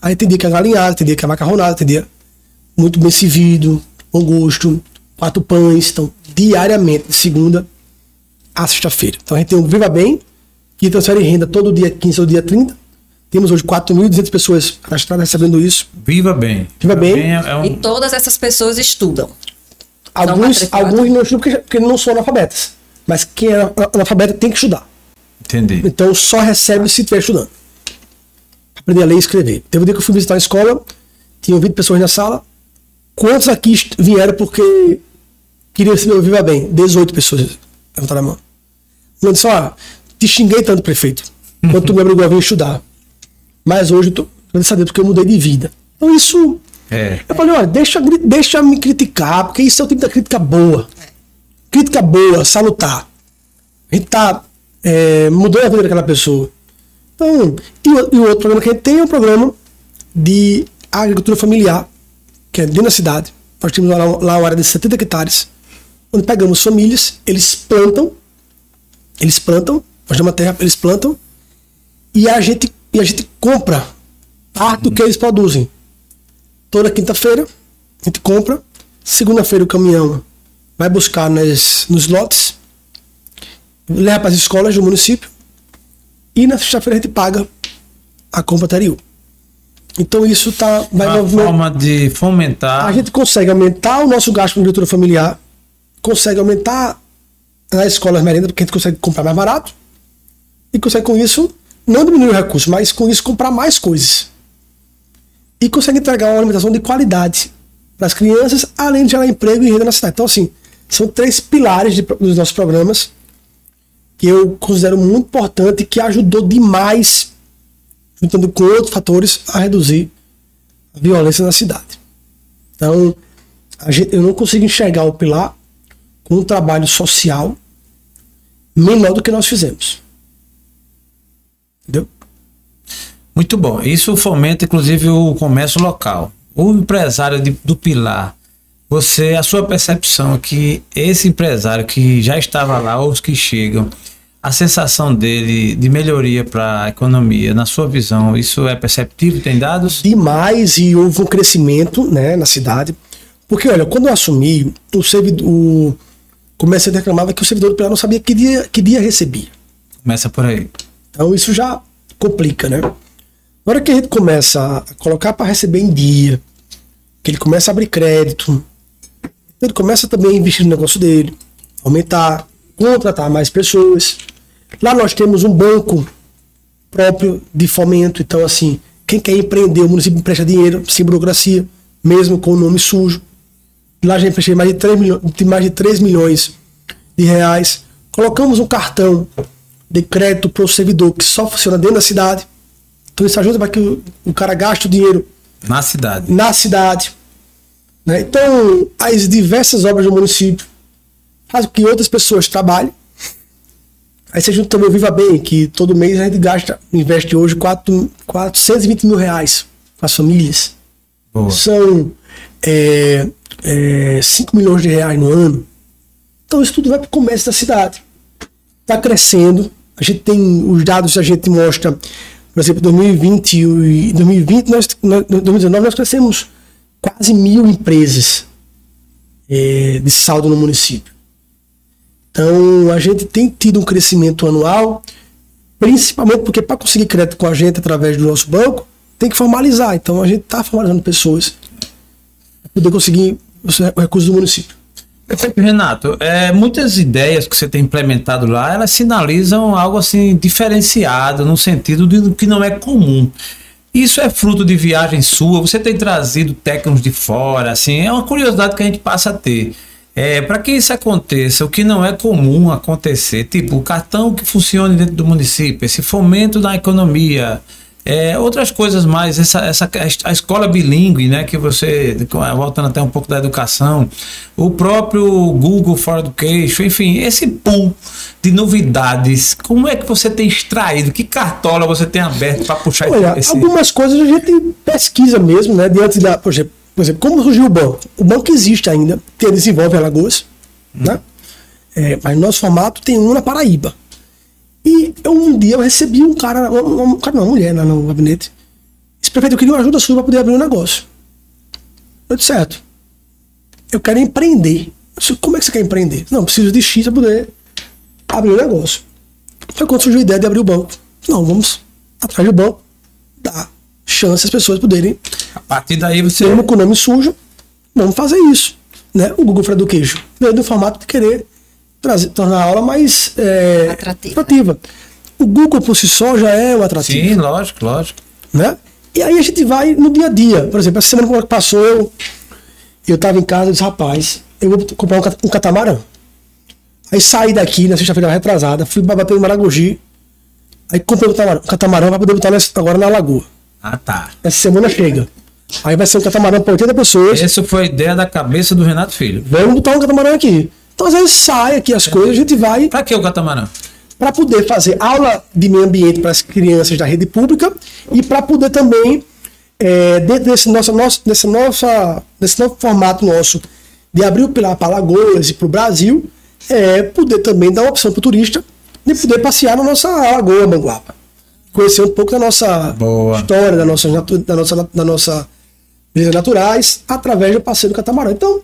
Aí tem dia que é galinhada, tem dia que é macarronada, tem dia muito bem servido, com gosto, quatro pães, então diariamente, de segunda a sexta-feira. Então a gente tem um Viva Bem, que transfere renda todo dia 15 ou dia 30. Temos hoje 4.200 pessoas cadastradas recebendo isso. Viva Bem. Viva, Viva Bem. bem é um... E todas essas pessoas estudam. Alguns, alguns não estudam porque, porque não são analfabetas. Mas quem é analfabeta tem que estudar. Entendi. Então só recebe se estiver estudando. Aprender a ler e escrever. Teve um dia que eu fui visitar a escola, tinha 20 pessoas na sala. Quantos aqui vieram porque queriam se meu Viva Bem? 18 pessoas levantaram a mão. Eu disse, ó, te xinguei tanto, prefeito, quando tu me obrigou a vir estudar. Mas hoje eu tô graças a Deus porque eu mudei de vida. Então isso. É. Eu falei, olha, deixa, deixa me criticar, porque isso é o tipo da crítica boa. Crítica boa, salutar. A gente tá é, mudando a vida daquela pessoa. Então, e, o- e o outro programa que a gente tem é um programa de agricultura familiar, que é dentro da cidade. Nós temos lá, lá uma área de 70 hectares, onde pegamos famílias, eles plantam, eles plantam, nós damos a terra, eles plantam, e a gente, e a gente compra parte do que eles produzem. Toda quinta-feira, a gente compra, segunda-feira o caminhão vai buscar nas, nos lotes, leva para as escolas do município e na sexta-feira a gente paga a compra anterior. Então isso tá, vai Uma movimentar- forma de fomentar. a gente consegue aumentar o nosso gasto com agricultura familiar, consegue aumentar nas escolas merenda, porque a gente consegue comprar mais barato, e consegue com isso não diminuir o recurso, mas com isso comprar mais coisas. E consegue entregar uma alimentação de qualidade para as crianças, além de gerar emprego e renda na cidade. Então, assim, são três pilares de- dos nossos programas que eu considero muito importante, que ajudou demais, juntando com outros fatores, a reduzir a violência na cidade. Então, gente- eu não consigo enxergar o Pilar com um trabalho social menor do que nós fizemos. Entendeu? Muito bom. Isso fomenta, inclusive, o comércio local. O empresário de- do Pilar, você, a sua percepção é que esse empresário que já estava lá, ou os que chegam, a sensação dele de melhoria para a economia, na sua visão, isso é perceptível? Tem dados? Demais e houve um crescimento né, na cidade. Porque, olha, quando eu assumi, o, servidor, o comércio reclamava que o servidor do Pilar não sabia que dia, que dia recebia. Começa por aí. Então isso já complica, né? Na hora que a gente começa a colocar para receber em dia, que ele começa a abrir crédito, ele começa também a investir no negócio dele, aumentar, contratar mais pessoas. Lá nós temos um banco próprio de fomento, então assim, quem quer empreender, o município empresta dinheiro, sem burocracia, mesmo com o nome sujo. Lá já emprestei mais de 3 milhões, de mais de 3 milhões de reais. Colocamos um cartão de crédito para o servidor que só funciona dentro da cidade. Então isso ajuda para que o, o cara gaste o dinheiro Na cidade. na cidade. Né? Então, as diversas obras do município fazem com que outras pessoas trabalhem. Aí você junta também o Viva Bem, que todo mês a gente gasta, investe hoje 4, 420 mil reais com as famílias. Boa. São é, é, 5 milhões de reais no ano. Então isso tudo vai para o comércio da cidade. Está crescendo. A gente tem os dados, a gente mostra, por exemplo, 2020 e 2020, nós, nós- 2019 nós crescemos quase mil empresas é, de saldo no município. Então a gente tem tido um crescimento anual, principalmente porque para conseguir crédito com a gente através do nosso banco, tem que formalizar. Então a gente está formalizando pessoas para poder conseguir os recursos do município. Perfeito, Renato. É, muitas ideias que você tem implementado lá, elas sinalizam algo assim diferenciado, no sentido de que não é comum. Isso é fruto de viagem sua? Você tem trazido técnicos de fora? Assim, é uma curiosidade que a gente passa a ter. É, para que isso aconteça, o que não é comum acontecer, tipo o cartão que funcione dentro do município, esse fomento da economia, é, outras coisas mais, essa, essa, a escola bilíngue, né, que você, voltando até um pouco da educação, o próprio Google for Education, enfim, esse pool de novidades, como é que você tem extraído, que cartola você tem aberto para puxar Olha, esse... algumas coisas a gente pesquisa mesmo, né? Diante da. Por exemplo, por exemplo, como surgiu o banco? O banco existe ainda, que desenvolve Alagoas, né? É, mas no nosso formato tem um na Paraíba. E eu, um dia eu recebi um cara, um, um cara, não, uma mulher lá no gabinete. Disse, prefeito, eu queria uma ajuda sua para poder abrir um negócio. Eu disse, certo. Eu quero empreender. Eu disse, como é que você quer empreender? Não, preciso de X para poder abrir um negócio. Foi quando surgiu a ideia de abrir o banco. Não, vamos atrás do banco, dar chance às pessoas poderem, A partir daí você... mesmo com o nome sujo, vamos fazer isso. né, o Google Freire do Queijo veio do formato de querer trazer, tornar a aula mais é, Atrativa. atrativa. O Google por si só já é um atrativo Sim, lógico, lógico. né? E aí a gente vai no dia a dia. Por exemplo, essa semana que passou, eu, eu tava em casa e disse, rapaz, eu vou comprar um, cat- um catamarã. Aí saí daqui na sexta-feira retrasada, fui bater no Maragogi. Aí comprei um catamarã, um catamarã pra poder botar nessa- agora na lagoa. Ah, tá. Essa semana chega. Aí vai ser um catamarã para 80 pessoas. Essa foi a ideia da cabeça do Renato Filho. Vamos botar um catamarã aqui. Então às vezes sai aqui as coisas, a gente vai Pra que o catamarã? para poder fazer aula de meio ambiente para as crianças da rede pública e para poder também, é, dentro desse, nosso, nosso, desse, nossa, desse novo formato nosso de abrir o pilar para Alagoas e para o Brasil, é, poder também dar uma opção para o turista de poder passear na nossa Lagoa Manguapa. Conhecer um pouco da nossa Boa. história, da nossa, da nossa, da nossa belezas naturais, através do passeio do catamarã. Então,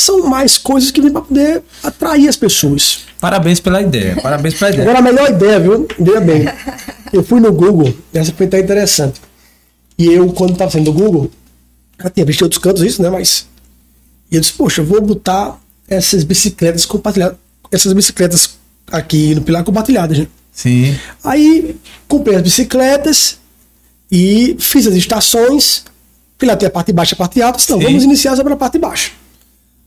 são mais coisas que vêm para poder atrair as pessoas. Parabéns pela ideia. Parabéns pela ideia. Agora a melhor ideia, viu? Veja bem. Eu fui no Google, essa foi até interessante. E eu, quando estava saindo do Google, já tinha visto em outros cantos isso, né? Mas. E eu disse, poxa, eu vou botar essas bicicletas compartilhadas. Essas bicicletas aqui no Pilar compartilhadas, né? Sim. Aí comprei as bicicletas e fiz as estações. Pilar tem a parte baixa e a parte alta. Então, Sim. vamos iniciar sobre a parte baixa.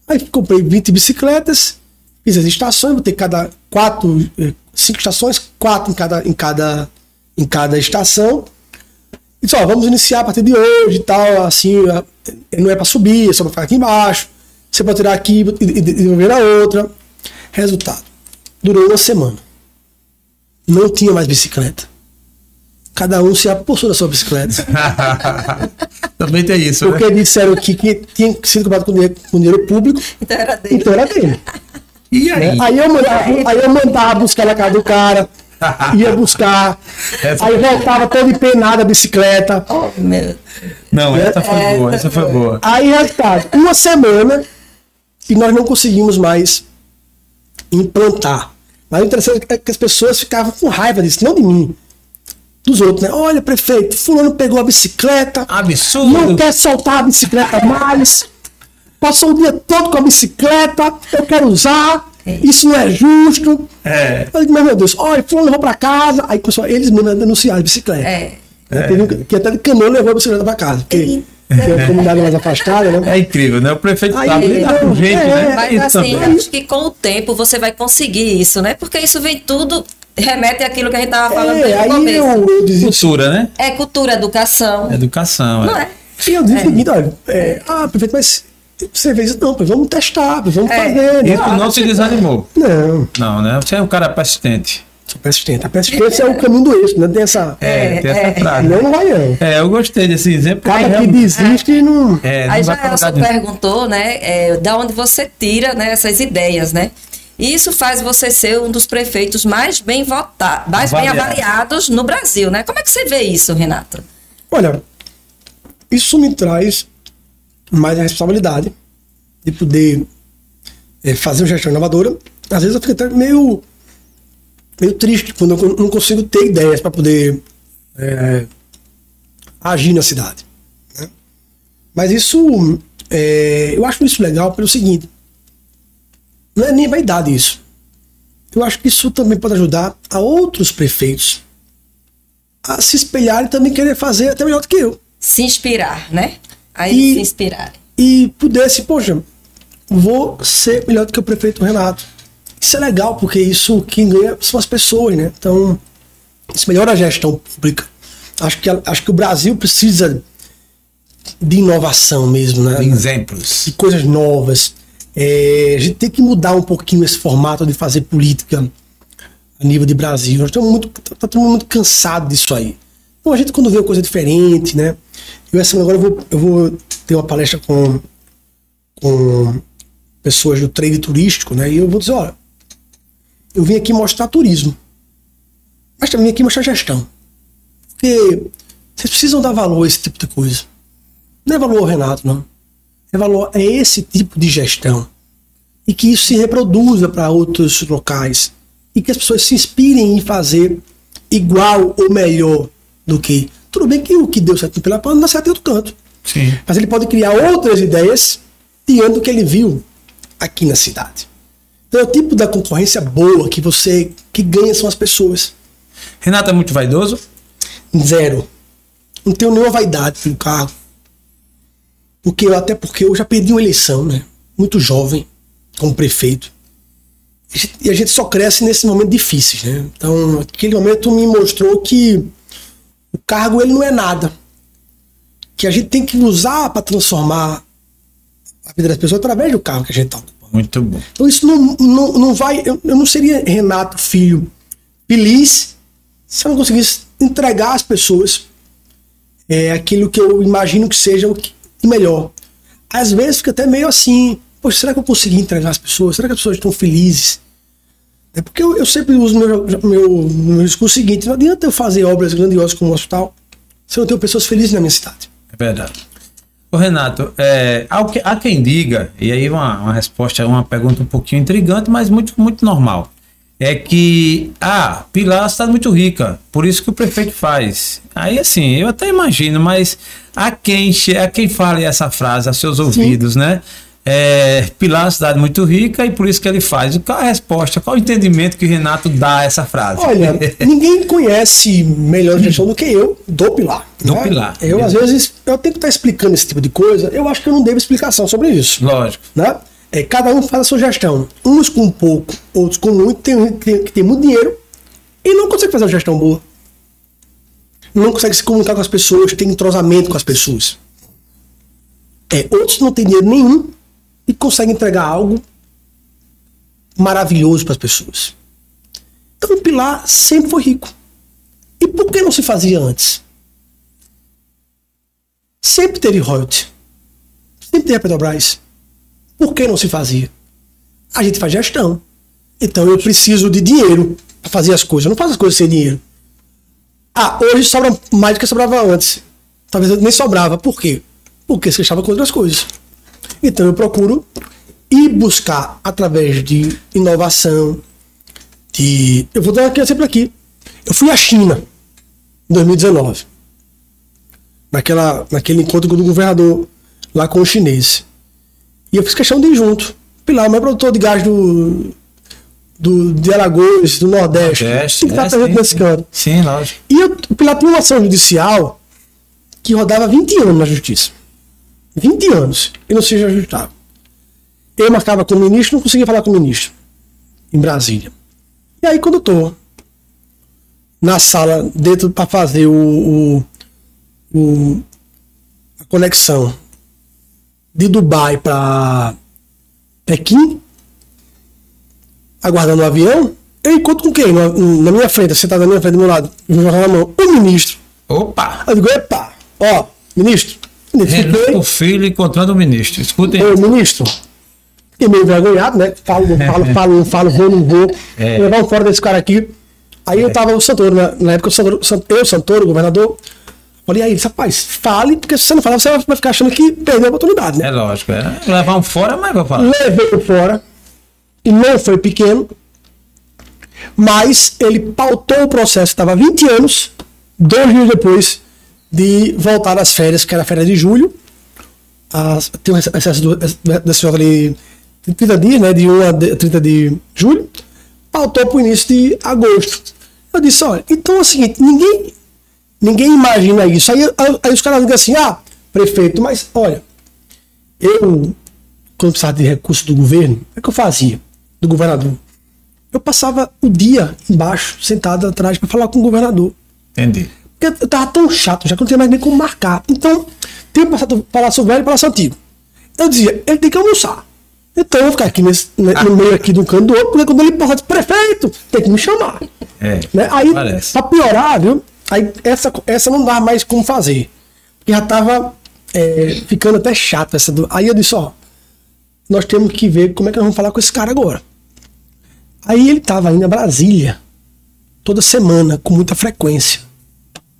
Aí comprei 20 bicicletas, fiz as estações, botei cada quatro, eh, cinco estações, quatro em cada, em cada, em cada estação. E disse, ó, vamos iniciar a partir de hoje e tal, assim, eh, não é para subir, é só para ficar aqui embaixo. Você pode tirar aqui e, desenvolver a outra. Resultado. Durou uma semana. Não tinha mais bicicleta. Cada um se apossou da sua bicicleta. Também tem isso, né? Porque disseram que, que tinha sido comprado com dinheiro, com dinheiro público, Então era dele. então era dele. E né? aí? Aí eu mandava, aí eu mandava buscar na casa do cara, ia buscar, Essa- aí voltava todo empenado a bicicleta. Oh, meu. Não, essa foi boa, essa foi boa. Aí, resultado, uma semana e nós não conseguimos mais implantar. Mas o interessante é que as pessoas ficavam com raiva disso, não de mim, dos outros, né? Olha, prefeito, fulano pegou a bicicleta, não Absurdo. quer soltar a bicicleta mais, passou o dia todo com a bicicleta, eu quero usar, isso não é justo. É. Eu digo, mas meu Deus, olha, fulano levou pra casa, aí começou, eles mesmos denunciaram a bicicleta. É. Né? Teve que até de caminhão levou a bicicleta pra casa, porque uma comunidade mais afastada, né? É incrível, né? O prefeito Aí, lidar com não, gente, é, né? Mas Isso assim, também. acho que com o tempo você vai conseguir isso, né? Porque isso vem tudo, remete àquilo que a gente tava falando É, aí começo. eu, eu desisti. Cultura, né? É cultura, educação. Educação. Não é. é? E eu disse o seguinte, olha, é, ah, prefeito, mas você fez isso? Não, vamos testar, vamos É. fazer. né? Isso não se desanimou. Não, Não, né? Você é um cara persistente. sou persistente. A persistência é o caminho do eixo, né? Tem essa. É, tem essa frase. Não, não vai não. É, eu gostei desse exemplo. Cara que realmente- desiste não. É, não Aí já nenhum. perguntou, né, é, da onde você tira né, essas ideias, né? Isso faz você ser um dos prefeitos mais bem votados, mais bem Avaliado. avaliados no Brasil, né? Como é que você vê isso, Renato? Olha, isso me traz mais a responsabilidade de poder eh, fazer uma gestão inovadora. Às vezes eu fico até meio, meio triste quando eu não consigo ter ideias para poder eh, agir na cidade. né? Mas isso, eh, eu acho isso legal pelo seguinte: não é nem vaidade isso. Eu acho que isso também pode ajudar a outros prefeitos a se espelhar e também querer fazer até melhor do que eu. Se inspirar, né? Aí E- se inspirar. E pudesse, poxa, vou ser melhor do que o prefeito Renato. Isso é legal, porque isso quem ganha são as pessoas, né? Então, isso melhora a gestão pública. Acho que, acho que o Brasil precisa de inovação mesmo, né? Exemplos. de coisas novas. É, a gente tem que mudar um pouquinho esse formato de fazer política a nível de Brasil. Nós estamos muito, tá mundo muito cansado disso aí. Então a gente quando vê uma coisa diferente, né? Eu essa agora eu vou, eu vou ter uma palestra com, com pessoas do trade turístico, né? E eu vou dizer, olha, eu vim aqui mostrar turismo. Mas também aqui mostrar gestão. Porque vocês precisam dar valor a esse tipo de coisa. Não é valor ao Renato, não. É valor esse tipo de gestão. E que isso se reproduza para outros locais. E que as pessoas se inspirem em fazer igual ou melhor do que. Tudo bem que o que deu certo pela pode não dar certo em outro canto. Sim. Mas ele pode criar outras ideias diante do que ele viu aqui na cidade. Então é o tipo da concorrência boa que você que ganha são as pessoas. Renato é muito vaidoso? Zero. Não tenho nenhuma vaidade pelo carro. Porque eu, até porque eu já perdi uma eleição, né? Muito jovem, como prefeito. E a gente- só cresce nesses momentos difíceis, né? Então, aquele momento me mostrou que o cargo ele não é nada. Que a gente tem que usar para transformar a vida das pessoas através do carro que a gente está ocupando. Muito bom. Então isso não, não, não vai. Eu, eu não seria Renato Filho feliz se eu não conseguisse entregar às pessoas é, aquilo que eu imagino que seja o que- o melhor. Às vezes fica até meio assim, poxa, será que eu consegui entregar às pessoas? Será que as pessoas estão felizes? É porque eu, eu sempre uso meu, meu, meu discurso seguinte: não adianta eu fazer obras grandiosas como o hospital se eu não tenho pessoas felizes na minha cidade. É verdade. Ô Renato, é, há quem diga, e aí uma, uma resposta, uma pergunta um pouquinho intrigante, mas muito, muito normal. É que, ah, Pilar é uma cidade muito rica, por isso que o prefeito faz. Aí assim, eu até imagino, mas há quem, há quem fale essa frase a seus ouvidos, né? É, Pilar é uma cidade muito rica e por isso que ele faz. Qual a resposta, qual o entendimento que o Renato dá a essa frase? Olha, ninguém conhece melhor a gestão do que eu, do Pilar. Do né? Pilar. Eu, às vezes, eu tenho que estar explicando esse tipo de coisa, eu acho que eu não devo explicação sobre isso. Lógico. Né? É, cada um faz a sua gestão. Uns com pouco, outros com muito, tem gente que tem, que tem muito dinheiro e não consegue fazer uma gestão boa. Não consegue se comunicar com as pessoas, tem entrosamento com as pessoas. É, outros não têm dinheiro nenhum e conseguem entregar algo maravilhoso para as pessoas. Então o Pilar sempre foi rico. E por que não se fazia antes? Sempre teve royalty. Sempre teve a Petrobras. Por que não se fazia? A gente faz gestão. Então eu preciso de dinheiro para fazer as coisas. Eu não faço as coisas sem dinheiro. Ah, hoje sobra mais do que sobrava antes. Talvez nem sobrava. Por quê? Porque se deixava com outras coisas. Então eu procuro ir buscar através de inovação. De... Eu vou dar aqui exemplo aqui. Eu fui à China em 2019. Naquela, naquele encontro do governador lá com o chinês. E eu fiz questão de ir junto. Pilar, o maior produtor de gás do, do, de Alagoas, do Nordeste. Nordeste, Tem que estar é, presente sim, nesse sim. canto. Sim, lógico. E eu, o Pilar tinha uma ação judicial que rodava 20 anos na justiça. 20 anos. E não seja ajustado. Eu marcava com o ministro, não conseguia falar com o ministro. Em Brasília. E aí, quando eu tô na sala, dentro para fazer o, o, o- a conexão de Dubai para Pequim, aguardando o avião, eu encontro com quem? Na, na minha frente, sentado na minha frente, do meu lado, o jornal na mão, o ministro. Opa! Eu digo, epa, ó, ministro. Renato Filho encontrando o ministro. Escutem. Ô, ministro, fiquei meio envergonhado, né? Falo, não falo, falo, não falo, vou, não vou. É. Levar um fora desse cara aqui. Aí eu tava o Santoro, na, na época, o Santoro, Sant- eu, Santoro, governador, falei, aí, rapaz, fale, porque se você não falar, você vai ficar achando que perdeu a oportunidade, né? É lógico, é. Levar um fora, mas vai falar. levei o fora e não foi pequeno, mas ele pautou o processo, estava 20 anos, dois dias depois de voltar das férias, que era a férias de julho. As, tem um excesso do- desse jogo ali 30 dias, né? De 1 a de- 30 de julho, pautou para o início de agosto. Eu disse, olha, então é o seguinte, ninguém, ninguém imagina isso. Aí, aí, os caras dizem assim, ah, prefeito, mas olha, eu, quando precisava de recurso do governo, o que eu fazia? Do governador. Eu passava o dia embaixo, sentado atrás, para falar com o governador. Entendi. Porque eu tava tão chato, já que eu não tinha mais nem como marcar. Então, tem o passado- Palácio Velho e Palácio Antigo. Eu dizia, ele tem que almoçar. Então eu vou ficar aqui nesse, né, no meio aqui de um canto do outro, porque quando ele passar prefeito, tem que me chamar. É. Né? Aí, Parece. pra piorar, viu? Aí essa, essa não dá mais como fazer. Porque já tava é, ficando até chato essa do... Aí eu disse, ó, nós temos que ver como é que nós vamos falar com esse cara agora. Aí ele tava indo a Brasília toda semana, com muita frequência.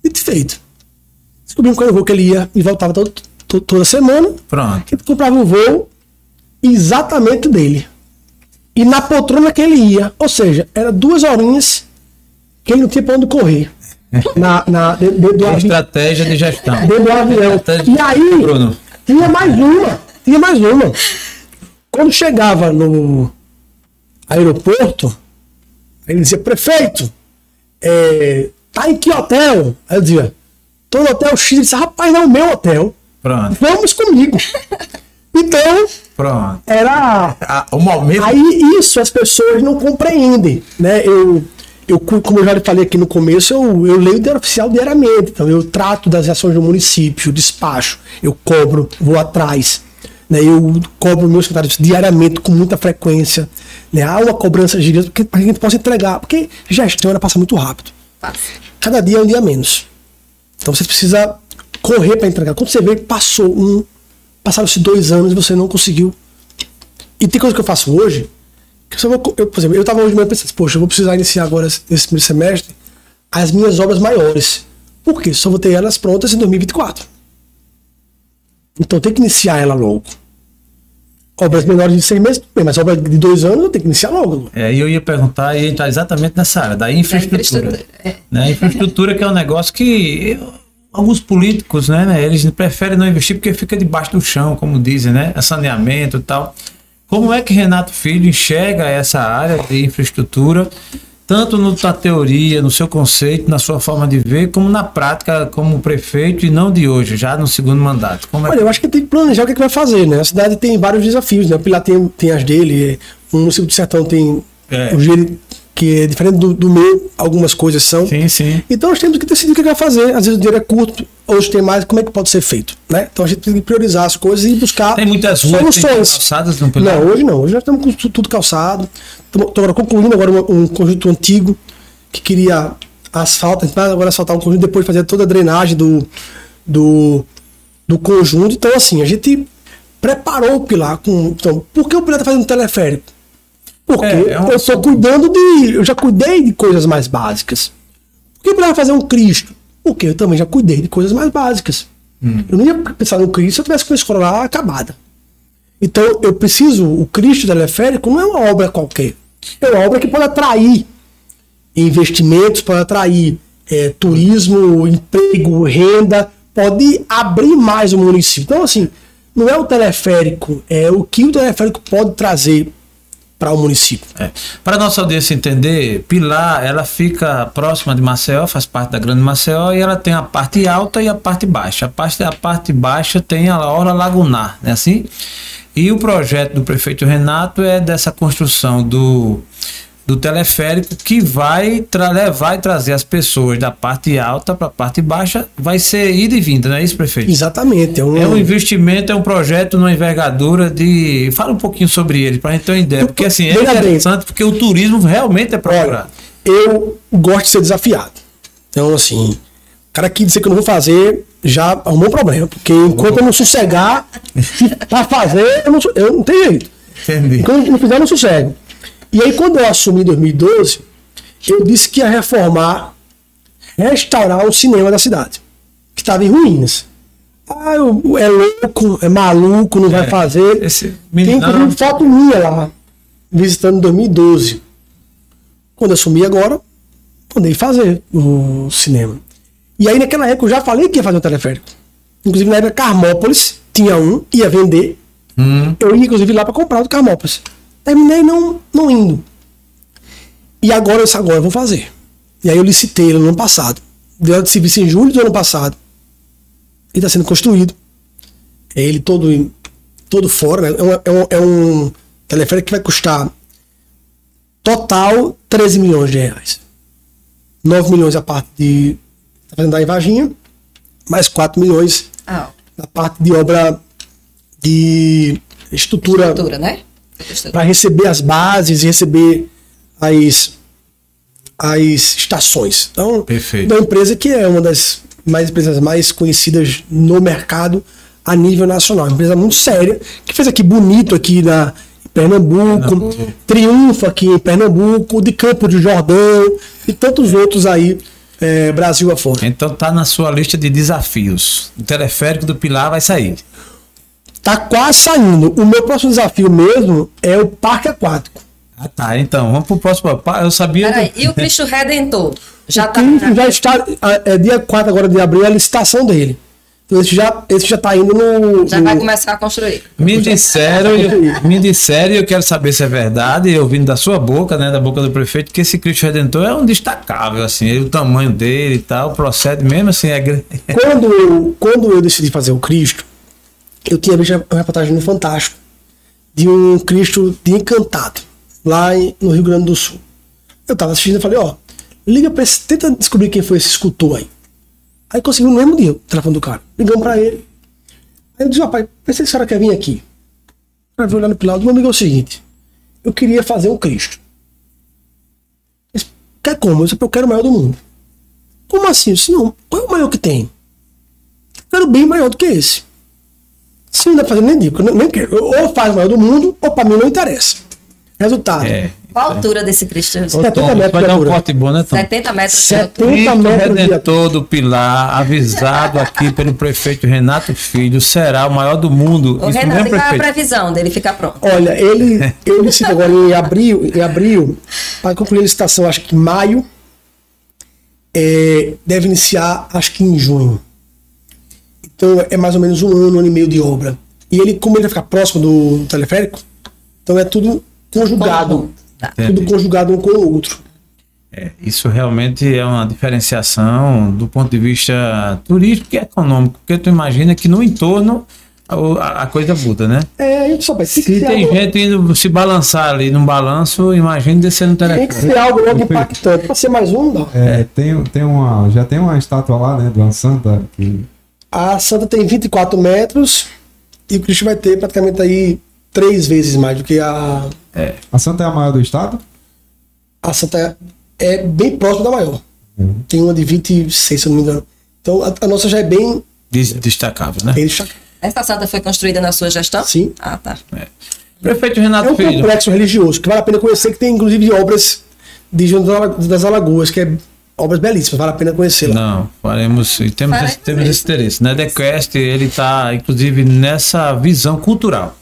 E feito. Descobrimos quando eu vou que ele ia e voltava todo- to- toda semana. Pronto. Ele comprava um voo exatamente dele. E na poltrona que ele ia. Ou seja, era duas horinhas que ele não tinha pra onde correr. Na, na, do avi- Estratégia de gestão. dentro do avião. Estratégia- E aí, Bruno. tinha mais uma. Tinha mais uma. quando chegava no aeroporto, ele dizia, prefeito, é, tá em que hotel? Aí eu dizia, tô no hotel X. Ele disse, rapaz, não é o meu hotel. Pronto, Vamos comigo. Então, pronto. era Ah, o momento. Aí isso as pessoas não compreendem, né? Eu, eu como eu já lhe falei aqui no começo, eu, eu leio o Diário Oficial diariamente, então eu trato das ações do município, despacho, eu cobro, vou atrás, né? Eu cobro meus secretários diariamente com muita frequência, né? Há uma cobrança gigante para que a gente possa entregar, porque gestão ela passa muito rápido. Cada dia é um dia menos. Então você precisa correr para entregar. Quando você vê que passou um, passaram-se dois anos e você não conseguiu e tem coisa que eu faço hoje, eu só vou, eu, por exemplo, eu estava hoje de manhã pensando, poxa, eu vou precisar iniciar agora, esse esse primeiro semestre, as minhas obras maiores. Por quê? Só vou ter elas prontas em 2024. Então tem que iniciar ela logo. Obras menores de seis meses, mas obras de dois anos eu tenho que iniciar logo. É, e eu ia perguntar e entrar exatamente nessa área, da infraestrutura. infraestrutura, é. Né? Infraestrutura que é um negócio que alguns políticos, né, né, eles preferem não investir porque fica debaixo do chão, como dizem, né? É saneamento e tal. Como é que Renato Filho enxerga essa área de infraestrutura, tanto no- na teoria, no seu conceito, na sua forma de ver, como na prática como prefeito e não de hoje, já no segundo mandato? Como é Olha, eu acho que tem que planejar o que, é que vai fazer, né? A cidade tem vários desafios, né? O Pilar tem, tem as dele, o município do Sertão tem É. o dele, que é diferente do, do meu, algumas coisas são. Sim, sim. Então nós temos que decidir o que vai fazer. Às vezes o dinheiro é curto, hoje tem mais, como é que pode ser feito? Né? Então a gente tem que priorizar as coisas e buscar Tem muitas ruas tem soluções. calçadas no? Não, hoje não. Hoje nós estamos com tu- tudo calçado. Estamos agora concluindo agora um, um conjunto antigo que queria asfalto. A gente vai agora asfaltar um conjunto, depois fazer toda a drenagem do, do, do conjunto. Então, assim, a gente preparou o Pilar com. Então, por que o Pilar está fazendo teleférico? Porque É, é um eu estou cuidando de. Eu já cuidei de coisas mais básicas. Por que Pilar vai fazer um Cristo? Porque eu também já cuidei de coisas mais básicas. Eu não ia pensar no Cristo se eu tivesse com a escola acabada. Então, eu preciso. O Cristo teleférico não é uma obra qualquer. É uma obra que pode atrair investimentos, pode atrair eh, turismo, emprego, renda, pode abrir mais o município. Então, assim, não é o teleférico, é o que o teleférico pode trazer para o município. É. Para nossa audiência entender, Pilar, ela fica próxima de Maceió, faz parte da Grande Maceió, e ela tem a parte alta e a parte baixa. A parte, a parte baixa tem a Orla Lagunar, né assim? E o projeto do prefeito Renato é dessa construção do, do teleférico que vai tra levar e trazer as pessoas da parte alta para a parte baixa. Vai ser ida e vinda, não é isso, prefeito? Exatamente. É um, É um investimento, é um projeto numa envergadura de. Fala um pouquinho sobre ele, para a gente ter uma ideia. Porque assim, é Veja bem. interessante porque o turismo realmente é Olha, procurado. eu gosto de ser desafiado. Então, assim, o cara que dizer que eu não vou fazer já arrumou um problema. Porque enquanto eu não sossegar pra fazer, eu não, eu não tenho jeito. Entendi. Enquanto eu não fizer, eu não sossego. E aí, quando eu assumi em 2012, eu disse que ia reformar, restaurar o cinema da cidade, que estava em ruínas. Ah, eu- é louco, é maluco, não vai fazer. esse Tem meninão- inclusive foto minha lá, visitando em 2012. Quando eu assumi agora, mandei fazer o cinema. E aí naquela época eu já falei que ia fazer o teleférico. Inclusive na época Carmópolis tinha um, ia vender. Hum, Eu ia inclusive lá para comprar o do Carmópolis. Terminei não, não indo. E agora eu disse, agora eu vou fazer. E aí eu licitei ele no ano passado. Deu de serviço em julho do ano passado. E está sendo construído. É ele todo, todo fora, né? É um, é um, é um teleférico que vai custar total 13 milhões de reais. 9 milhões a parte de. Tá fazendo da Varginha, mais 4 milhões Ah, na parte de obra de estrutura estrutura, né? Para receber as bases e receber as, as estações. Então, Perfeito. da empresa que é uma das mais empresas mais conhecidas no mercado a nível nacional. Uma empresa muito séria, que fez aqui bonito aqui na em Pernambuco, Pernambuco. triunfa aqui em Pernambuco, de Campo de Jordão e tantos outros aí, eh, Brasil afora. Então tá na sua lista de desafios. O teleférico do Pilar vai sair. Tá quase saindo. O meu próximo desafio mesmo é o parque aquático. Ah, tá. Então, vamos pro próximo. Eu sabia. do- Peraí, e o Cristo Redentor? Já o tá. Cristo já está, é, dia 4 agora de abril, é a licitação dele. Então, esse já, esse já tá indo no. Já no- vai começar a construir. Me disseram, me disseram, e eu quero saber se é verdade, ouvindo da sua boca, né, da boca do prefeito, que esse Cristo Redentor é um destacável, assim, o tamanho dele e tal, procede mesmo assim, é grande. Quando, eu- quando eu decidi fazer o Cristo, eu tinha visto uma reportagem no Fantástico de um Cristo de encantado, lá no Rio Grande do Sul. Eu tava assistindo e falei, ó, liga pra esse, tenta descobrir quem foi esse escultor aí. Aí conseguimos no mesmo dia o telefone do cara. Ligamos pra ele. Aí eu disse, rapaz, pensei que a senhora quer vir aqui. Cara veio olhar no pilar, meu amigo é o seguinte, eu queria fazer um Cristo. Disse, Quer como? Eu disse, eu quero o maior do mundo. Como assim? Eu disse, não, qual é o maior que tem? quero bem maior do que esse. Se não dá pra fazer, nem digo, nem- quero. Ou faz o maior do mundo, ou pra mim não interessa. Resultado. É. Qual a altura desse Cristo? Ô, 70 Tom, metros vai de dar um altura. corte bom, né, Tom? 70 metros de 70 altura. Cristo metros de Redentor do Pilar, avisado aqui pelo prefeito Renato Filho, será o maior do mundo. Ô, Isso Renato, e qual é a previsão dele ficar pronto? Olha, ele, eu decidi agora em abril, em abril, para concluir a licitação, acho que em maio, é, deve iniciar, acho que em junho. Então é mais ou menos um ano, um ano e meio de obra. E ele, como ele vai ficar próximo do teleférico, então é tudo conjugado. Tá. Tudo conjugado um com o outro. É, isso realmente é uma diferenciação do ponto de vista turístico e econômico, porque tu imagina que no entorno a, a coisa muda, né? É, a gente só vai. Se ser tem algo- gente indo se balançar ali num balanço, imagine descendo no Tem que telefone. ser algo logo impactante. Pra ser mais um, não. É, tem, tem uma, já tem uma estátua lá, né, de uma santa que A Santa tem 24 metros e o Cristo vai ter praticamente aí três vezes mais do que a, a santa é a maior do estado. a Santa é bem próxima da maior. Uhum. Tem uma de 26, se eu não me engano. Então a, a nossa já é bem, Des- Destacável, né? bem destacada. Essa santa foi construída na sua gestão? Sim. Ah, tá. Prefeito É Renato um Filho. complexo religioso que vale a pena conhecer, que tem inclusive obras de João das Alagoas, que é obras belíssimas, vale a pena conhecer lá. Não, faremos e temos, Faremos esse, temos esse interesse. Né? TheQuest, ele está, inclusive, nessa visão cultural.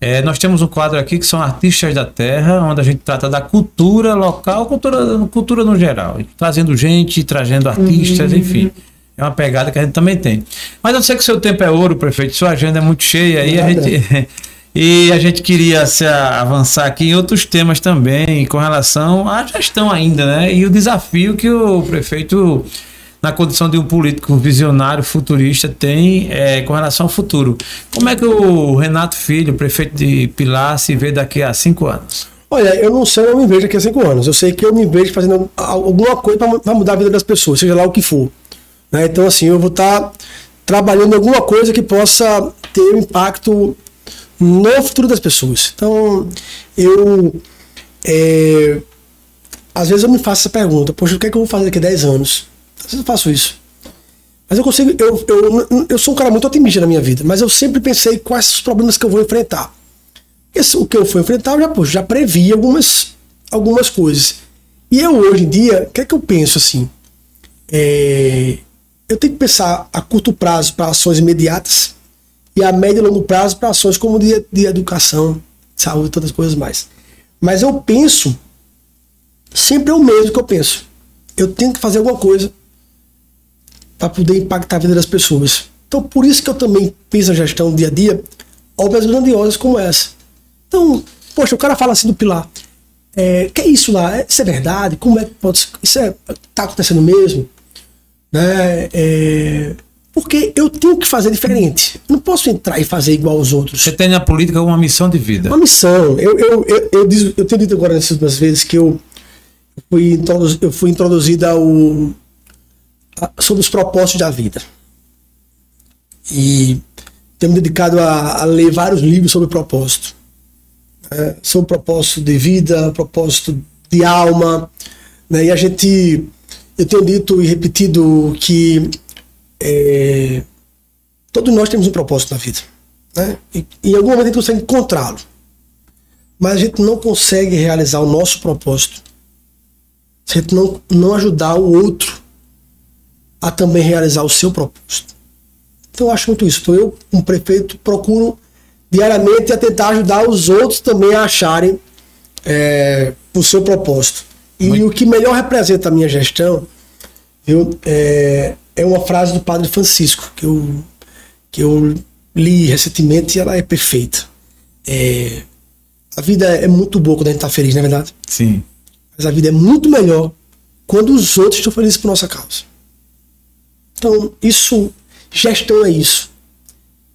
É, nós temos um quadro aqui que são artistas da terra, onde a gente trata da cultura local, cultura, cultura no geral, trazendo gente, trazendo artistas, enfim. É uma pegada que a gente também tem. Mas eu sei que seu tempo é ouro, prefeito, sua agenda é muito cheia e a gente. E a gente queria se avançar aqui em outros temas também, com relação à gestão ainda, né? E o desafio que o prefeito, na condição de um político visionário, futurista, tem é, com relação ao futuro. Como é que o Renato Filho, prefeito de Pilar, se vê daqui a cinco anos? Olha, eu não sei, eu me vejo daqui a cinco anos. Eu sei que eu me vejo fazendo al- alguma coisa para mudar a vida das pessoas, seja lá o que for. né? Então, assim, eu vou estar trabalhando em alguma coisa que possa ter um impacto no futuro das pessoas. Então, eu. é, às vezes eu me faço essa pergunta: Poxa, o que é que eu vou fazer daqui a 10 anos? Às vezes eu faço isso. Mas eu consigo. Eu, eu, eu sou um cara muito otimista na minha vida, mas eu sempre pensei quais os problemas que eu vou enfrentar. Esse, o que eu fui enfrentar, eu já, pô, já previ algumas, algumas coisas. E eu, hoje em dia, o que é que eu penso assim? É, eu tenho que pensar a curto prazo para ações imediatas e a médio e longo prazo para ações como de, de educação, saúde e todas as coisas mais. Mas eu penso, sempre é o mesmo que eu penso. Eu tenho que fazer alguma coisa para poder impactar a vida das pessoas. Então, por isso que eu também penso na gestão dia a dia, obras grandiosas como essa. Então, poxa, o cara fala assim do Pilar. É, que é isso lá? Isso é verdade? Como é que pode? Isso é, tá acontecendo mesmo? Né? É, porque eu tenho que fazer diferente. Não posso entrar e fazer igual aos outros. Você tem na política uma missão de vida. Uma missão. Eu, eu, eu, eu, diz- eu tenho dito agora nessas últimas vezes que eu fui, introdu- eu fui introduzida ao, a- sobre os propósitos da vida. E tenho me dedicado a, a ler vários livros sobre propósito. né? sobre propósito de vida, propósito de alma. Né? E a gente. Eu tenho dito e repetido que é, todos nós temos um propósito na vida. Né? E, em algum momento a gente consegue encontrá-lo. Mas a gente não consegue realizar o nosso propósito se a gente não, não ajudar o outro a também realizar o seu propósito. Então eu acho muito isso. Então eu, como prefeito, procuro diariamente a tentar ajudar os outros também a acharem é, o seu propósito. E Muito- o que melhor representa a minha gestão viu, é, é uma frase do Padre Francisco que eu, que eu li recentemente e ela é perfeita. É, a vida é muito boa quando a gente está feliz, não é verdade? Sim. Mas a vida é muito melhor quando os outros estão felizes por nossa causa. Então, isso, gestão é isso.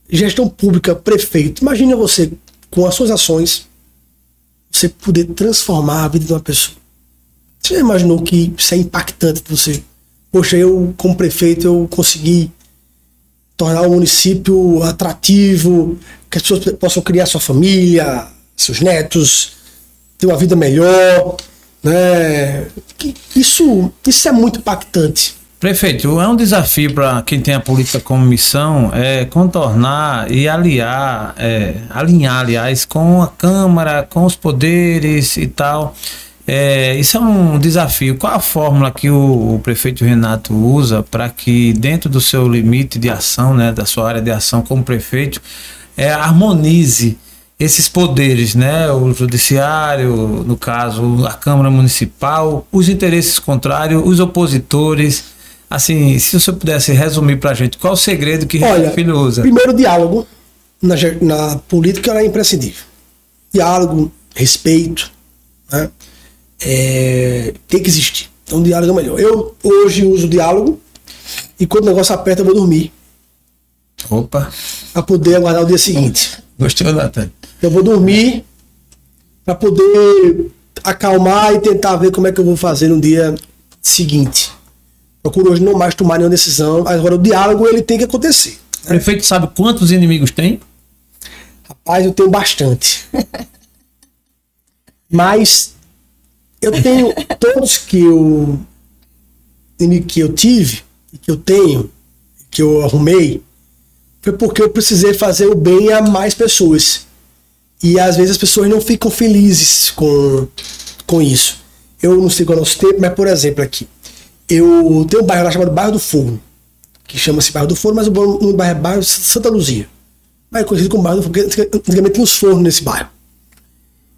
Gestão pública, prefeito. Imagina você, com as suas ações, você poder transformar a vida de uma pessoa. Você já imaginou que isso é impactante você? Poxa, eu, como prefeito, eu consegui tornar o município atrativo, que as pessoas possam criar sua família, seus netos, ter uma vida melhor, né? Isso, isso é muito impactante. Prefeito, é um desafio para quem tem a política como missão é contornar e aliar, é, alinhar, aliás, com a Câmara, com os poderes e tal. É, isso é um desafio. Qual a fórmula que o, o prefeito Renato usa para que, dentro do seu limite de ação, né, da sua área de ação como prefeito, é, harmonize esses poderes, né? O judiciário, no caso, a Câmara Municipal, os interesses contrários, os opositores. Assim, se você pudesse resumir para a gente, qual o segredo que Olha, o filho usa? Primeiro, diálogo na, na política é imprescindível. Diálogo, respeito, né? É, tem que existir. Então, diálogo é melhor. Eu hoje uso diálogo e quando o negócio aperta, eu vou dormir Opa, para poder aguardar o dia seguinte. gostou, Natan? Eu vou dormir para poder acalmar e tentar ver como é que eu vou fazer no dia seguinte. Procuro hoje não mais tomar nenhuma decisão. Agora, o diálogo ele tem que acontecer. O prefeito sabe quantos inimigos tem? Rapaz, eu tenho bastante. Mas eu tenho todos que eu que eu tive, que eu tenho, que eu arrumei, foi porque eu precisei fazer o bem a mais pessoas. E às vezes as pessoas não ficam felizes com, com isso. Eu não sei qual é o nosso tempo, mas por exemplo aqui, eu tenho um bairro lá chamado Bairro do Forno, que chama-se Bairro do Forno, mas o bairro é Bairro Santa Luzia. Mas é conhecido como Bairro do Forno, porque antigamente tinha uns fornos nesse bairro.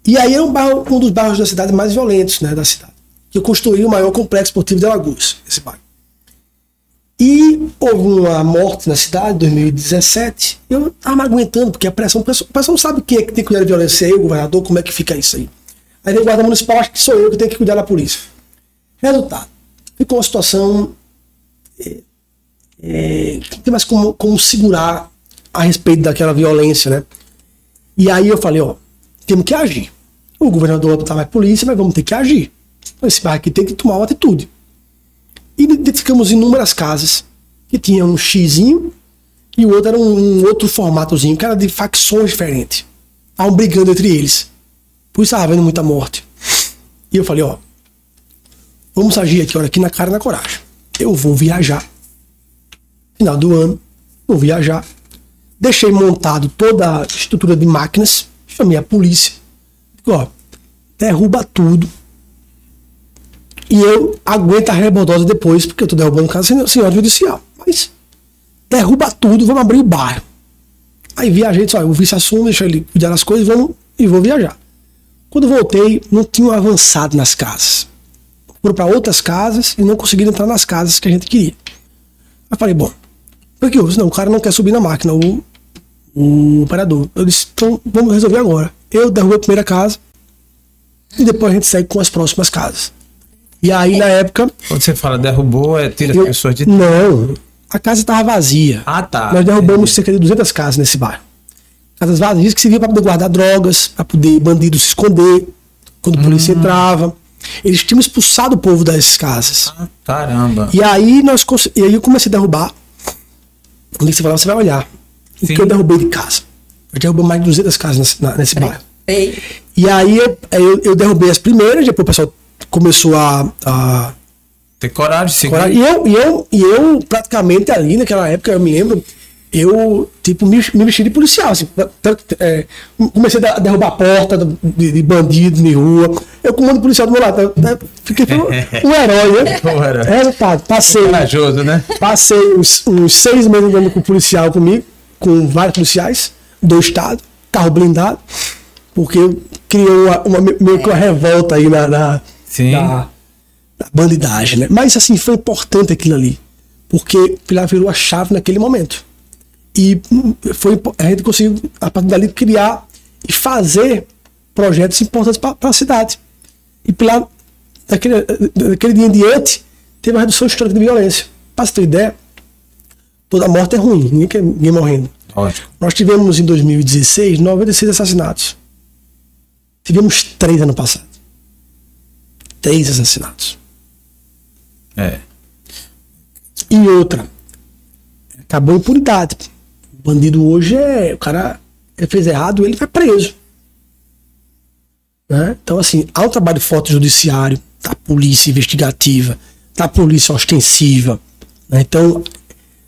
E aí é um, bairro, um dos bairros da cidade mais violentos né, da cidade. Que eu construí o maior complexo esportivo de Alagoas, esse bairro. E houve uma morte na cidade em 2017. Eu estava aguentando, porque a pressão, o pessoal, não sabe quem é que tem que cuidar da violência, é eu, governador, como é que fica isso aí. Aí o guarda municipal, acho que sou eu que tenho que cuidar da polícia. Resultado, ficou uma situação é, é, não tem mais como, como segurar a respeito daquela violência, né? E aí eu falei, ó, temos que agir. O governador vai botar mais polícia, mas vamos ter que agir. Então, Esse bairro aqui tem que tomar uma atitude. E identificamos inúmeras casas que tinham um xizinho e o outro era um, um outro formatozinho, que era de facções diferentes. Estavam brigando entre eles. Por isso estava havendo muita morte. E eu falei, ó, vamos agir aqui, olha, aqui na cara e na coragem. Eu vou viajar. Final do ano, vou viajar. Deixei montado toda a estrutura de máquinas, chamei a polícia. Digo, ó, derruba tudo. E eu aguento a rebordosa depois, porque eu tô derrubando casa sem senhora judicial. Mas derruba tudo, vamos abrir o bairro. Aí viajei, disse, ó, o vice assume, deixa ele cuidar das coisas vamos, e vou viajar. Quando voltei, não tinham avançado nas casas. Foram para outras casas e não conseguiram entrar nas casas que a gente queria. Aí falei, bom, por que houve? Não, o cara não quer subir na máquina, o, o operador. Eu disse, então vamos resolver agora. Eu derrubo a primeira casa e depois a gente segue com as próximas casas. E aí, na época, Quando você fala derrubou, é tira as pessoas de. não, a casa estava vazia. Ah, tá. Nós derrubamos cerca de 200 casas nesse bairro. Casas vazias que serviam para poder guardar drogas, para poder bandido se esconder quando a polícia entrava. Eles tinham expulsado o povo das casas. Ah, caramba. E aí nós e aí eu comecei a derrubar. Quando você falar, você vai olhar. O Sim. que eu derrubei de casa. Eu derrubei mais de 200 casas nesse, nesse bairro. Ei, E aí eu, eu, eu derrubei as primeiras, depois o pessoal começou a- a Ter coragem de seguir. Coragem. E eu, e, eu, e eu, praticamente ali naquela época, eu me lembro, eu, tipo, me, me vesti de policial. Assim, é, comecei a derrubar a porta de, de bandido de rua. Eu, com um monte de policial do meu lado, né, fiquei um, um herói, né? Um herói. Resultado, passei, Corajoso, né? passei uns, uns seis meses andando com policial comigo, com vários policiais do estado, carro blindado, porque criou uma, uma, meio que uma revolta aí na, na, Sim. da, da bandidagem, né? Mas assim, foi importante aquilo ali. Porque Pilar virou a chave naquele momento. E hum, foi, a gente conseguiu, a partir dali, criar e fazer projetos importantes para a cidade. E Pilar, daquele, daquele dia em diante, teve uma redução histórica de violência. Para você ter ideia, toda morte é ruim, ninguém quer ninguém morrendo. Lógico. Nós tivemos em 2016 96 assassinatos. Tivemos três ano passado. Três assassinatos. É. E outra, acabou a impunidade. O bandido hoje é. O cara ele fez errado, ele vai preso. Né? Então, assim, há um trabalho forte judiciário, da polícia investigativa, da polícia ostensiva. né? Então,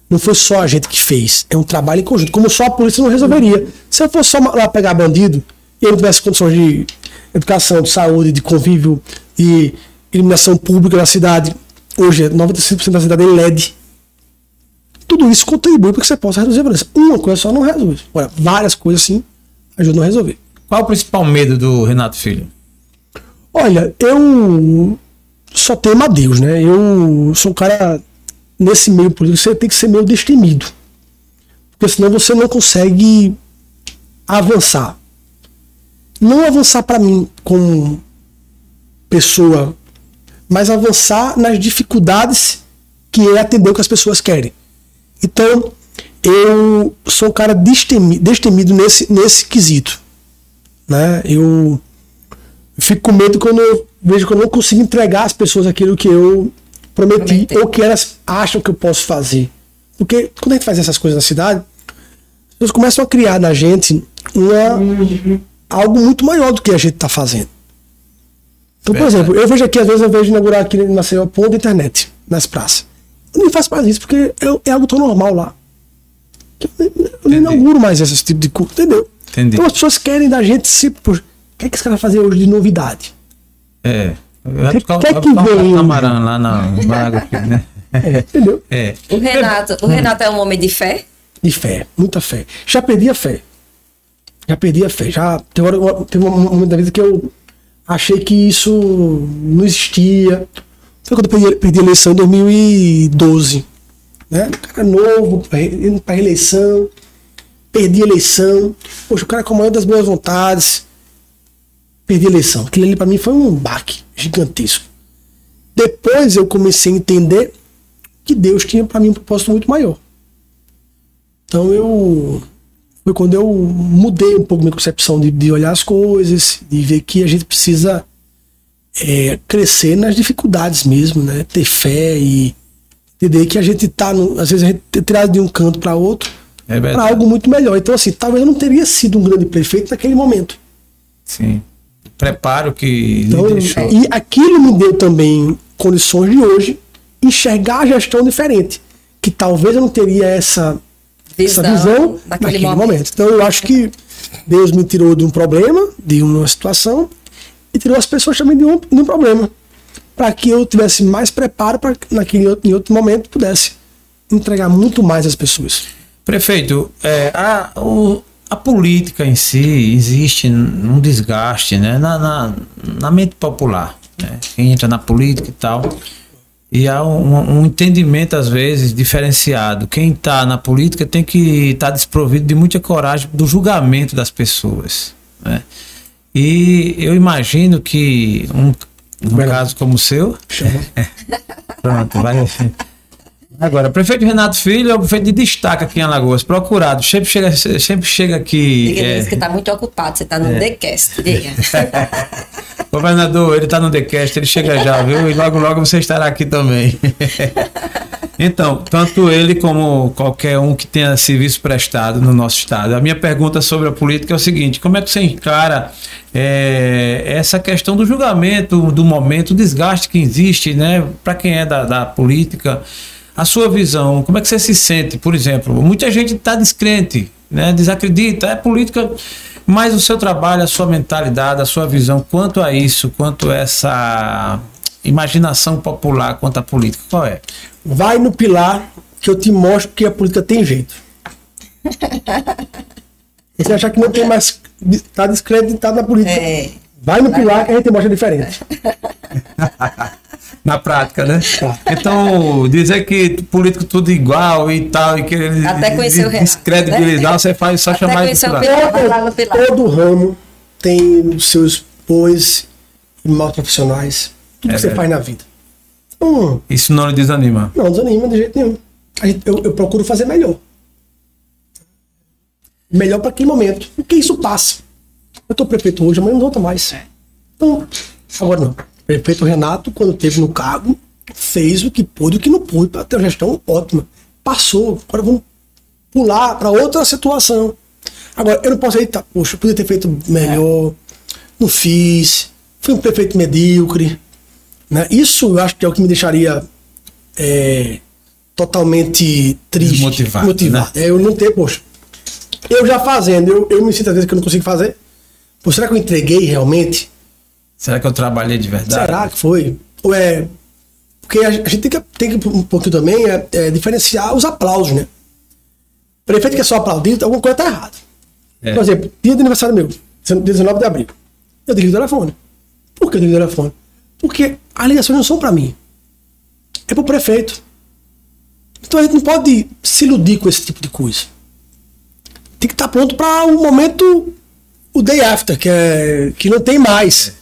não foi só a gente que fez, é um trabalho em conjunto. Como só a polícia não resolveria. Se eu fosse só lá pegar bandido e ele não tivesse condições de educação, de saúde, de convívio, de iluminação pública na cidade, hoje é 95% da cidade é LED. Tudo isso contribui para que você possa reduzir a violência. Uma coisa só não resolve. Agora, várias coisas sim ajudam a resolver. Qual o principal medo do Renato Filho? Olha, eu só temo a Deus, né? Eu sou um cara nesse meio político, você tem que ser meio destemido. Porque senão você não consegue avançar. Não avançar para mim como pessoa, mas avançar nas dificuldades que é atender o que as pessoas querem. Então, eu sou um cara destemido, destemido nesse, nesse quesito. Né? Eu fico com medo quando eu vejo que eu não consigo entregar às pessoas aquilo que eu prometi Prometeu. ou que elas acham que eu posso fazer. Porque quando a gente faz essas coisas na cidade, as pessoas começam a criar na gente uma, algo muito maior do que a gente está fazendo. Então, por Verdade. exemplo, eu vejo aqui, às vezes eu vejo inaugurar aqui em Maceió ponto de internet nas praças. Eu nem faço mais isso, porque é, é algo tão normal lá. Eu, nem- eu nem inauguro mais esse tipo de coisa, entendeu? Entendi. Então as pessoas querem da gente se. Poxa, o que é que esse cara vai fazer hoje de novidade? É. Vai Que- buscar- que é que um vem? camarão lá na Braga, Filho, né? É, entendeu? É. O Renato, o Renato é um homem de fé? De fé, muita fé. Já perdi a fé. Já perdi a fé. Já teve, teve um momento da vida que eu achei que isso não existia. Foi quando eu perdi, perdi a eleição em 2012. Né? Cara novo, pra re- indo pra eleição, perdi a eleição. Poxa, o cara com a maior das boas vontades. Perdi a eleição. Aquilo ali pra mim foi um baque gigantesco. Depois eu comecei a entender que Deus tinha pra mim um propósito muito maior. Então eu. Foi quando eu mudei um pouco minha concepção de, de olhar as coisas, de ver que a gente precisa é, crescer nas dificuldades mesmo, né? Ter fé e entender que a gente tá, no, às vezes a gente é tirado de um canto para outro É para algo muito melhor. Então assim, talvez eu não teria sido um grande prefeito naquele momento. Sim. Preparo que Então, e aquilo me deu também condições de hoje enxergar a gestão diferente, que talvez eu não teria essa Visão, essa visão naquele momento. momento. Então eu acho que Deus me tirou de um problema, de uma situação, e tirou as pessoas também de um, de um problema. Para que eu tivesse mais preparo para naquele outro, em outro momento pudesse entregar muito mais às pessoas. Prefeito, é, a, o- a política em si existe um desgaste né, na, na, na mente popular. Né? Quem entra na política e tal. E há um, um entendimento, às vezes, diferenciado. Quem está na política tem que estar desprovido de muita coragem do julgamento das pessoas. Né? E eu imagino que um, um caso como o seu. Pronto, vai. Agora, prefeito Renato Filho é o prefeito de destaque aqui em Alagoas, procurado. Sempre chega, sempre chega aqui. Diga é, que tá muito ocupado, você tá no TheCast. Diga. Governador, ele tá no TheCast, ele chega já, viu? E logo, logo você estará aqui também. então, tanto ele como qualquer um que tenha serviço prestado no nosso estado. A minha pergunta sobre a política é o seguinte: como é que você encara é, essa questão do julgamento, do momento, o desgaste que existe, né, para quem é da, da política? A sua visão, como é que você se sente, por exemplo? Muita gente está descrente, né, desacredita, é política. Mas o seu trabalho, a sua mentalidade, a sua visão quanto a isso, quanto a essa imaginação popular quanto à política, qual é? Vai no pilar que eu te mostro que a política tem jeito. Você achar que não tem mais. Tá descreditado na política. É. Vai no pilar que a gente mostra diferente. Na prática, né? Tá. Então, dizer que político tudo igual e tal, e querer Até conhecer o Renato, descredibilizar, você faz só Até chamar o pilar. Pilar. Todo ramo tem os seus bons e maus profissionais. Tudo É que você verdade. faz na vida. Então, Isso não lhe desanima. não desanima de jeito nenhum. Eu, eu procuro fazer melhor. Melhor para aquele momento. Porque isso passa. Eu tô prefeito hoje, amanhã não volta mais. Então, agora não. O prefeito Renato, quando esteve no cargo, fez o que pôde e o que não pôde para ter uma gestão ótima. Passou. Agora vamos pular para outra situação. Agora, eu não posso tá, poxa, eu podia ter feito melhor, não fiz, fui um prefeito medíocre. Né? Isso eu acho que é o que me deixaria é, totalmente triste. Motivado. É, eu não ter, poxa. Eu já fazendo, eu, eu me sinto às vezes que eu não consigo fazer. Pô, será que eu entreguei realmente? Será que eu trabalhei de verdade? Será que foi? Ou é. Porque a gente tem que, tem que um pouquinho também é, é, diferenciar os aplausos, né? Prefeito que é só aplaudido, alguma coisa tá errada. É. Por exemplo, dia de aniversário meu, dia 19 de abril. Eu desliguei o telefone. Por que eu desliguei o telefone? Porque as ligações não são para mim. É pro prefeito. Então a gente não pode se iludir com esse tipo de coisa. Tem que estar pronto para o momento, o day after, que, é, que não tem mais.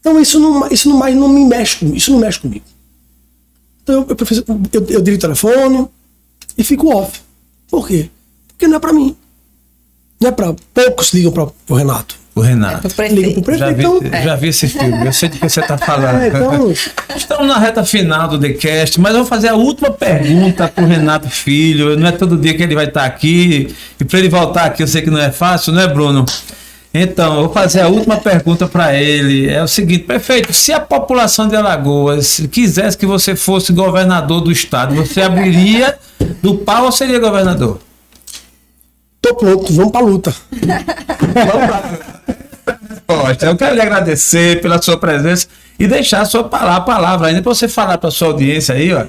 Então isso não, isso não mais não me mexe comigo. Isso não mexe comigo. Então eu, eu, eu, eu desligo o telefone e fico off. Por quê? Porque não é pra mim. Não é pra. Poucos ligam pra, pro Renato. O Renato. Ligam pro prefeito. Já vi, Então, já vi esse filme, eu sei de que você está falando. é, então, Estamos na reta final do TheCast, mas eu vou fazer a última pergunta para o Renato Filho. Não é todo dia que ele vai estar aqui. E para ele voltar aqui, eu sei que não é fácil, não é, Bruno? Então, eu vou fazer a última pergunta para ele. É o seguinte, prefeito, se a população de Alagoas quisesse que você fosse governador do estado, você abriria do pau ou seria governador? Tô pronto, vamos pra luta. Costa, eu quero lhe agradecer pela sua presença e deixar a sua palavra, a palavra ainda para você falar para sua audiência aí, ó,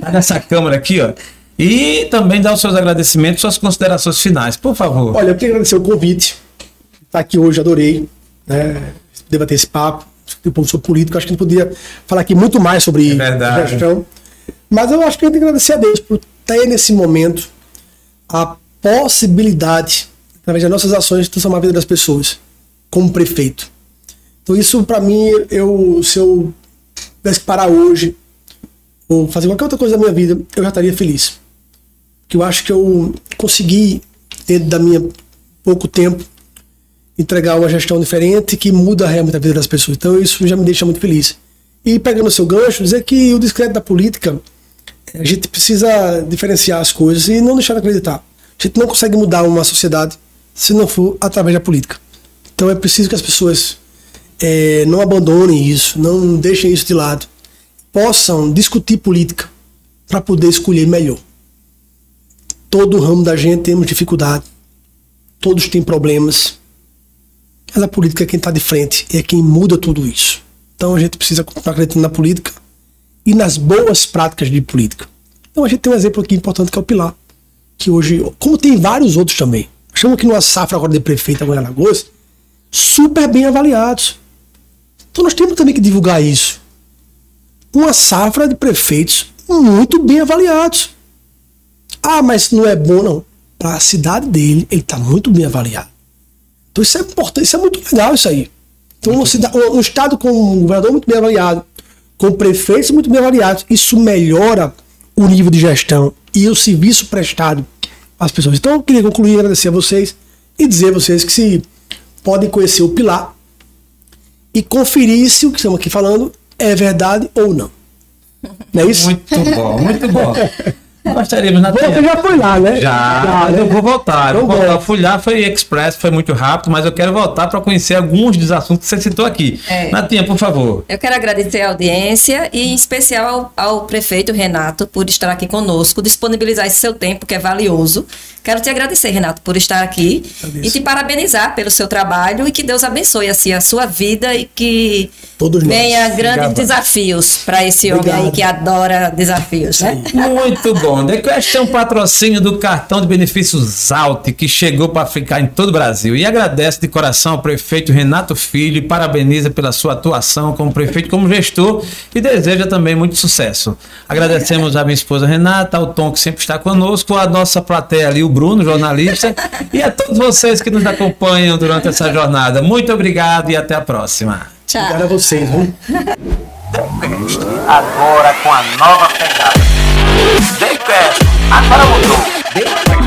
tá nessa câmera aqui, ó, e também dar os seus agradecimentos, suas considerações finais, por favor. Olha, eu queria agradecer o convite. Estar aqui hoje, adorei. Né? Debater esse papo. Um pouco sobre política. Acho que a gente podia falar aqui muito mais sobre É gestão. Mas eu acho que eu tenho que agradecer a Deus por ter nesse momento a possibilidade, através das nossas ações, de transformar a vida das pessoas, como prefeito. Então, isso para mim, eu, se eu tivesse que parar hoje, ou fazer qualquer outra coisa da minha vida, eu já estaria feliz. Que eu acho que eu consegui, dentro da minha pouco tempo, entregar uma gestão diferente que muda realmente a vida das pessoas. Então, isso já me deixa muito feliz. E pegando o seu gancho, dizer que o discreto da política, a gente precisa diferenciar as coisas e não deixar de acreditar. A gente não consegue mudar uma sociedade se não for através da política. Então é preciso que as pessoas eh, não abandonem isso, não deixem isso de lado, possam discutir política para poder escolher melhor. Todo ramo da gente temos dificuldade, todos têm problemas, mas a política é quem está de frente e é quem muda tudo isso. Então a gente precisa continuar acreditando na política e nas boas práticas de política. Então a gente tem um exemplo aqui importante que é o Pilar, que hoje, como tem vários outros também, chamo aqui numa safra agora de prefeito agora em Alagoas, super bem avaliados. Então nós temos também que divulgar isso. Uma safra de prefeitos muito bem avaliados. Ah, mas não é bom, não. Para a cidade dele, ele está muito bem avaliado. Então isso é importante, isso é muito legal isso aí. Então cida- um- um estado com um governador muito bem avaliado, com prefeitos muito bem avaliados, isso melhora o nível de gestão e o serviço prestado às pessoas. Então eu queria concluir, agradecer a vocês e dizer a vocês que se podem conhecer o Pilar e conferir se o que estamos aqui falando é verdade ou não. Não é isso? Muito bom, muito bom. Gostaríamos, na Você já foi lá, né? Já, mas eu vou voltar. Eu vou Então voltar. volta. Fui lá, foi express, foi muito rápido, mas eu quero voltar para conhecer alguns dos assuntos que você citou aqui. É. Natinha, por favor. Eu quero agradecer a audiência e, em especial, ao, ao prefeito Renato por estar aqui conosco, disponibilizar esse seu tempo, que é valioso. Quero te agradecer, Renato, por estar aqui Agradeço. e te parabenizar pelo seu trabalho e que Deus abençoe assim, a sua vida e que Todos nós. venha grandes Obrigado. desafios para esse homem aí Obrigado. que adora desafios, né? Muito bom. The Quest é um patrocínio do cartão de benefícios Alt, que chegou para ficar em todo o Brasil. E agradece de coração ao prefeito Renato Filho e parabeniza pela sua atuação como prefeito, como gestor e deseja também muito sucesso. Agradecemos a minha esposa Renata, ao Tom que sempre está conosco, a nossa plateia ali, o Bruno, jornalista, e a todos vocês que nos acompanham durante essa jornada. Muito obrigado e até a próxima. Tchau. Obrigado a vocês, viu? Agora com a nova pegada. Daycast, agora mudou.